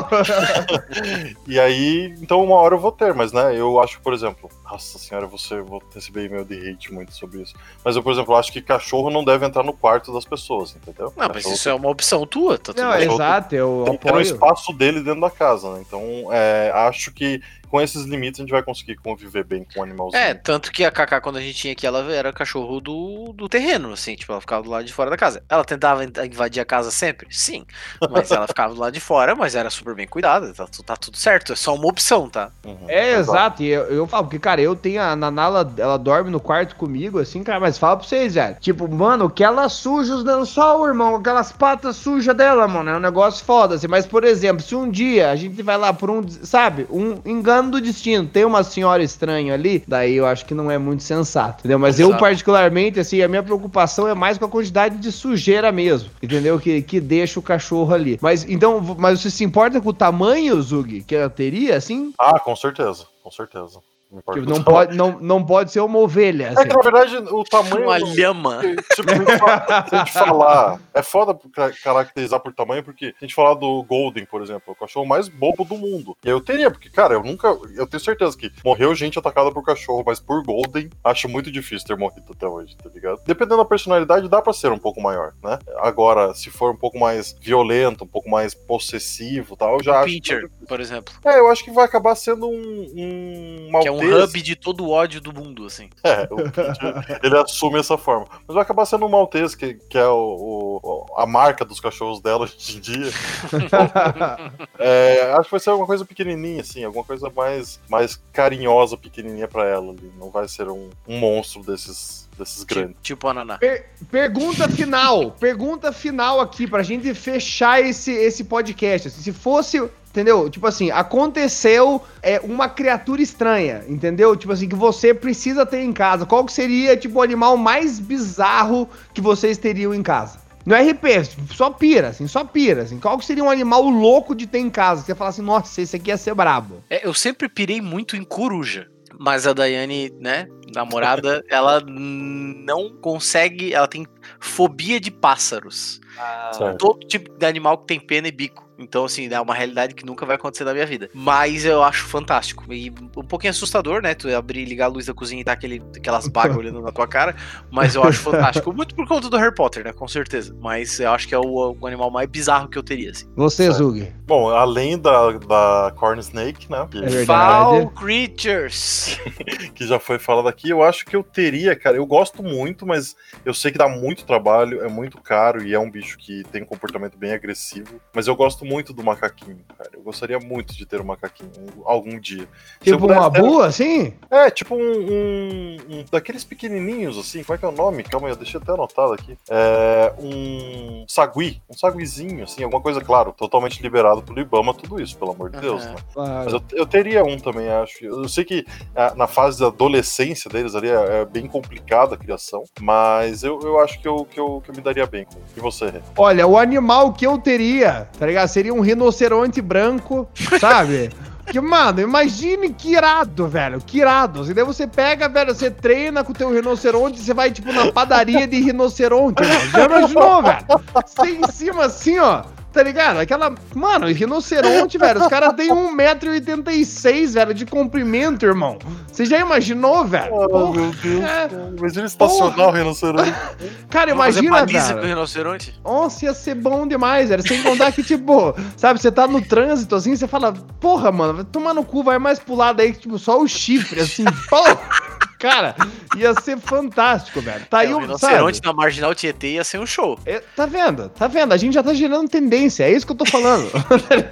E aí, então uma hora eu vou ter, mas né, eu acho, por exemplo, nossa senhora, você vou receber e-mail de hate muito sobre isso. Mas eu, por exemplo, acho que cachorro não deve entrar no quarto das pessoas, entendeu?
Não, mas
Cachorro
isso é uma opção tua, tá tudo
Não,
bem.
exato, eu
tem que ter um
apoio.
espaço dele dentro da casa, né? Então, é, acho que com esses limites a gente vai conseguir conviver bem com o animalzinho.
É, tanto que a Kaká, quando a gente tinha aqui, ela era cachorro do, do terreno, assim, tipo, ela ficava do lado de fora da casa. Ela tentava in- invadir a casa sempre? Sim. Mas ela ficava do lado de fora, mas era super bem cuidada, tá, tá tudo certo. É só uma opção, tá?
Uhum,
É, exato. E eu, eu falo, porque, cara, eu tenho a Naná, ela, ela dorme no quarto comigo, assim, cara, mas fala pra vocês, velho. Tipo, mano, que ela suja os lençol, irmão, aquelas patas sujas dela, mano, é um negócio foda, assim. Mas, por exemplo, se um dia a gente vai lá por um, sabe, um engano do destino, tem uma senhora estranha ali, daí eu acho que não é muito sensato, entendeu? Mas eu,
Exato.
particularmente, assim, a minha preocupação é mais com a quantidade de sujeira mesmo, entendeu? Que, que deixa o cachorro ali. Mas, então, mas você se importa com o tamanho, Zug, que ela teria, assim?
Ah, com certeza, com certeza.
Tipo, não, pode, não, não pode ser uma ovelha.
É
assim.
que na verdade o tamanho.
Uma lhama.
Tipo, se a gente se falar. É foda ca- caracterizar por tamanho, porque a gente falar do Golden, por exemplo, o cachorro mais bobo do mundo. E eu teria, porque, cara, eu nunca. Eu tenho certeza que morreu gente atacada por cachorro, mas por Golden, acho muito difícil ter morrido até hoje, tá ligado? Dependendo da personalidade, dá pra ser um pouco maior, né? Agora, se for um pouco mais violento, um pouco mais possessivo e tal, eu já acho.
Pincher, por exemplo.
É, eu acho que vai acabar sendo um. um
Que é um hub de todo o ódio do mundo, assim.
É, o ele assume essa forma. Mas vai acabar sendo um Maltese, que, que é o, o- a marca dos cachorros dela hoje em dia. É, acho que vai ser alguma coisa pequenininha, assim, alguma coisa mais, mais carinhosa, pequenininha pra ela ali. Não vai ser um, um monstro desses, desses grandes.
Tipo, tipo a Naná.
Per- pergunta final. pergunta final aqui pra gente fechar esse, esse podcast. assim, se fosse entendeu? Tipo assim, aconteceu é, uma criatura estranha, entendeu? Tipo assim, que você precisa ter em casa. Qual que seria, tipo, o animal mais bizarro que vocês teriam em casa? No RP, só pira, assim, só pira, assim. Qual que seria um animal louco de ter em casa? Que você fala assim, nossa, esse aqui ia ser brabo.
É, eu sempre pirei muito em coruja. Mas a Daiane, né, namorada, ela não consegue. Ela tem fobia de pássaros.
Certo.
Todo tipo de animal que tem pena e bico. Então, assim, é uma realidade que nunca vai acontecer na minha vida. Mas eu acho fantástico. E um pouquinho assustador, né? Tu abrir e ligar a luz da cozinha e tá aquele, aquelas bagas olhando na tua cara. Mas eu acho fantástico. Muito por conta do Harry Potter, né? Com certeza. Mas eu acho que é o, o animal mais bizarro que eu teria, assim.
Você. Zug.
Bom, além da, da Corn Snake, né? Que,
É.
Foul Creatures.
que já foi falado aqui, eu acho que eu teria, cara. Eu gosto muito, mas eu sei que dá muito trabalho, é muito caro e é um bicho que tem um comportamento bem agressivo. Mas eu gosto muito do macaquinho, cara. Eu gostaria muito de ter um macaquinho um- algum dia.
Tipo um
pudesse ter-
abu, assim?
É, tipo um, um- um daqueles pequenininhos, assim. Como é que é o nome? Calma aí, eu deixei até anotado aqui. É um sagui, um saguizinho, assim. Alguma coisa, claro, totalmente liberado pelo Ibama, tudo isso, pelo amor de Deus, né? Mas eu, eu teria um também, acho. Eu sei que ah, na fase da adolescência deles ali é, é bem complicada a criação, mas eu, eu acho que eu, que, eu, que eu me daria bem com. E você, Rê?
Olha, o animal que eu teria, tá ligado? Seria um rinoceronte branco, sabe? Que, mano, imagine que irado, velho. Que irado. E daí você pega, velho, você treina com o teu rinoceronte, você vai, tipo, na padaria de rinoceronte, velho. Já imaginou, velho? Você em cima assim, ó. Tá ligado? Aquela. Mano, rinoceronte, velho. Os caras têm 1,86m, velho, de comprimento, irmão. Você já imaginou, velho? Porra, é.
Imagina estacionar o rinoceronte.
Cara,
Vamos fazer
imagina,
com o
velho.
rinoceronte?
Nossa, ia ser bom demais, velho. Sem contar que, tipo, sabe, você tá no trânsito assim, você fala, porra, mano, vai tomar no cu, vai mais pro lado aí, que, tipo, só o chifre, assim, pô. Cara, ia ser fantástico, velho. Tá aí
É, o
um,
rinoceronte na Marginal Tietê ia ser um show.
É, tá vendo? Tá vendo? A gente já tá gerando tendência, é isso que eu tô falando.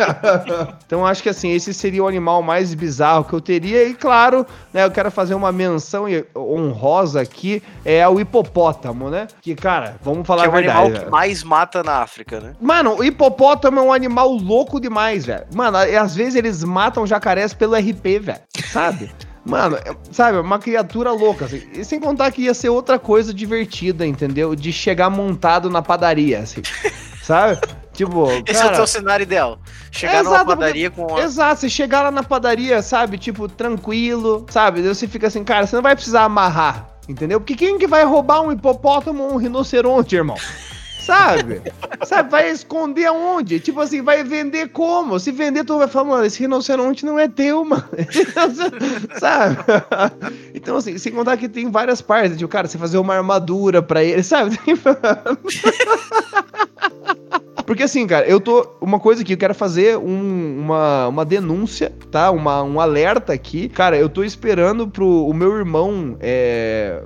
então acho que assim, esse seria o animal mais bizarro que eu teria. E claro, né, eu quero fazer uma menção honrosa aqui, é o hipopótamo, né? Que, cara, vamos falar
que é o
verdade.
animal que mais mata na África, né?
Mano, o hipopótamo é um animal louco demais, velho. Mano, às vezes eles matam jacarés pelo RP, velho. Sabe? Mano, é- sabe, uma criatura louca. Assim. E sem contar que ia ser outra coisa divertida, entendeu? De chegar montado na padaria, assim. Sabe? Tipo,
Esse é o
cara,
teu cenário ideal. Chegar
É,
numa
exato,
padaria com uma...
Exato, você chegar lá na padaria, sabe? Tipo, tranquilo, sabe? Você fica assim, cara, você não vai precisar amarrar, entendeu? Porque quem que vai roubar um hipopótamo ou um rinoceronte, irmão? Sabe? sabe? Vai esconder aonde? Tipo assim, vai vender como? Se vender, tu vai falar, mano, esse rinoceronte não é teu, mano. sabe? Então, assim, sem contar que tem várias partes, tipo, cara, você fazer uma armadura pra ele, sabe? Porque assim, cara, eu tô. Uma coisa aqui, eu quero fazer um- uma, uma denúncia, tá? Uma, um alerta aqui. Cara, eu tô esperando pro o meu irmão é,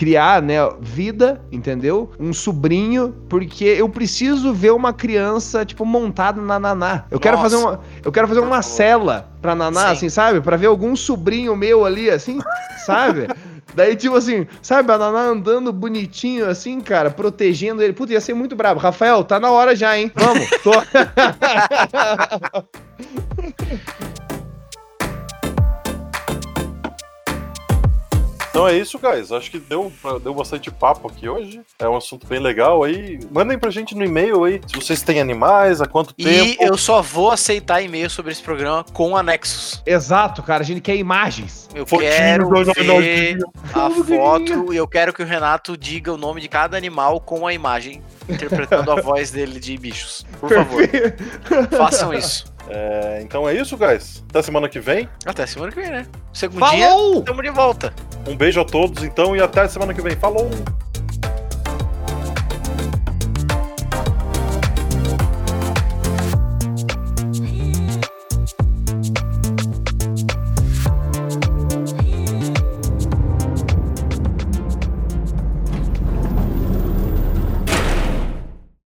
criar, né, vida, entendeu? Um sobrinho, porque eu preciso ver uma criança, tipo, montada na Naná. Eu quero
Nossa.
fazer uma. Eu quero fazer uma cela pra Naná,
Sim.
assim, sabe? Pra ver algum sobrinho meu ali, assim, sabe? Daí, tipo assim, sabe, a Naná andando bonitinho assim, cara, protegendo ele. Puta, ia ser muito brabo. Rafael, tá na hora já, hein? Vamos, tô.
Então é isso, guys. Acho que deu, deu bastante papo aqui hoje. É um assunto bem legal aí. Mandem pra gente no e-mail aí se vocês têm animais, há quanto
E
tempo.
eu só vou aceitar e-mail sobre esse programa com anexos.
Exato, cara, a gente quer imagens.
Eu
Fotinho
quero ver a foto e eu quero que o Renato diga o nome de cada animal com a imagem, interpretando a voz dele de bichos. Por favor, façam isso.
É, então é isso, guys. Até semana que vem.
Até semana que vem, né? Segundinha,
Falou!
estamos de volta.
Um beijo a todos, então, e até semana que vem. Falou!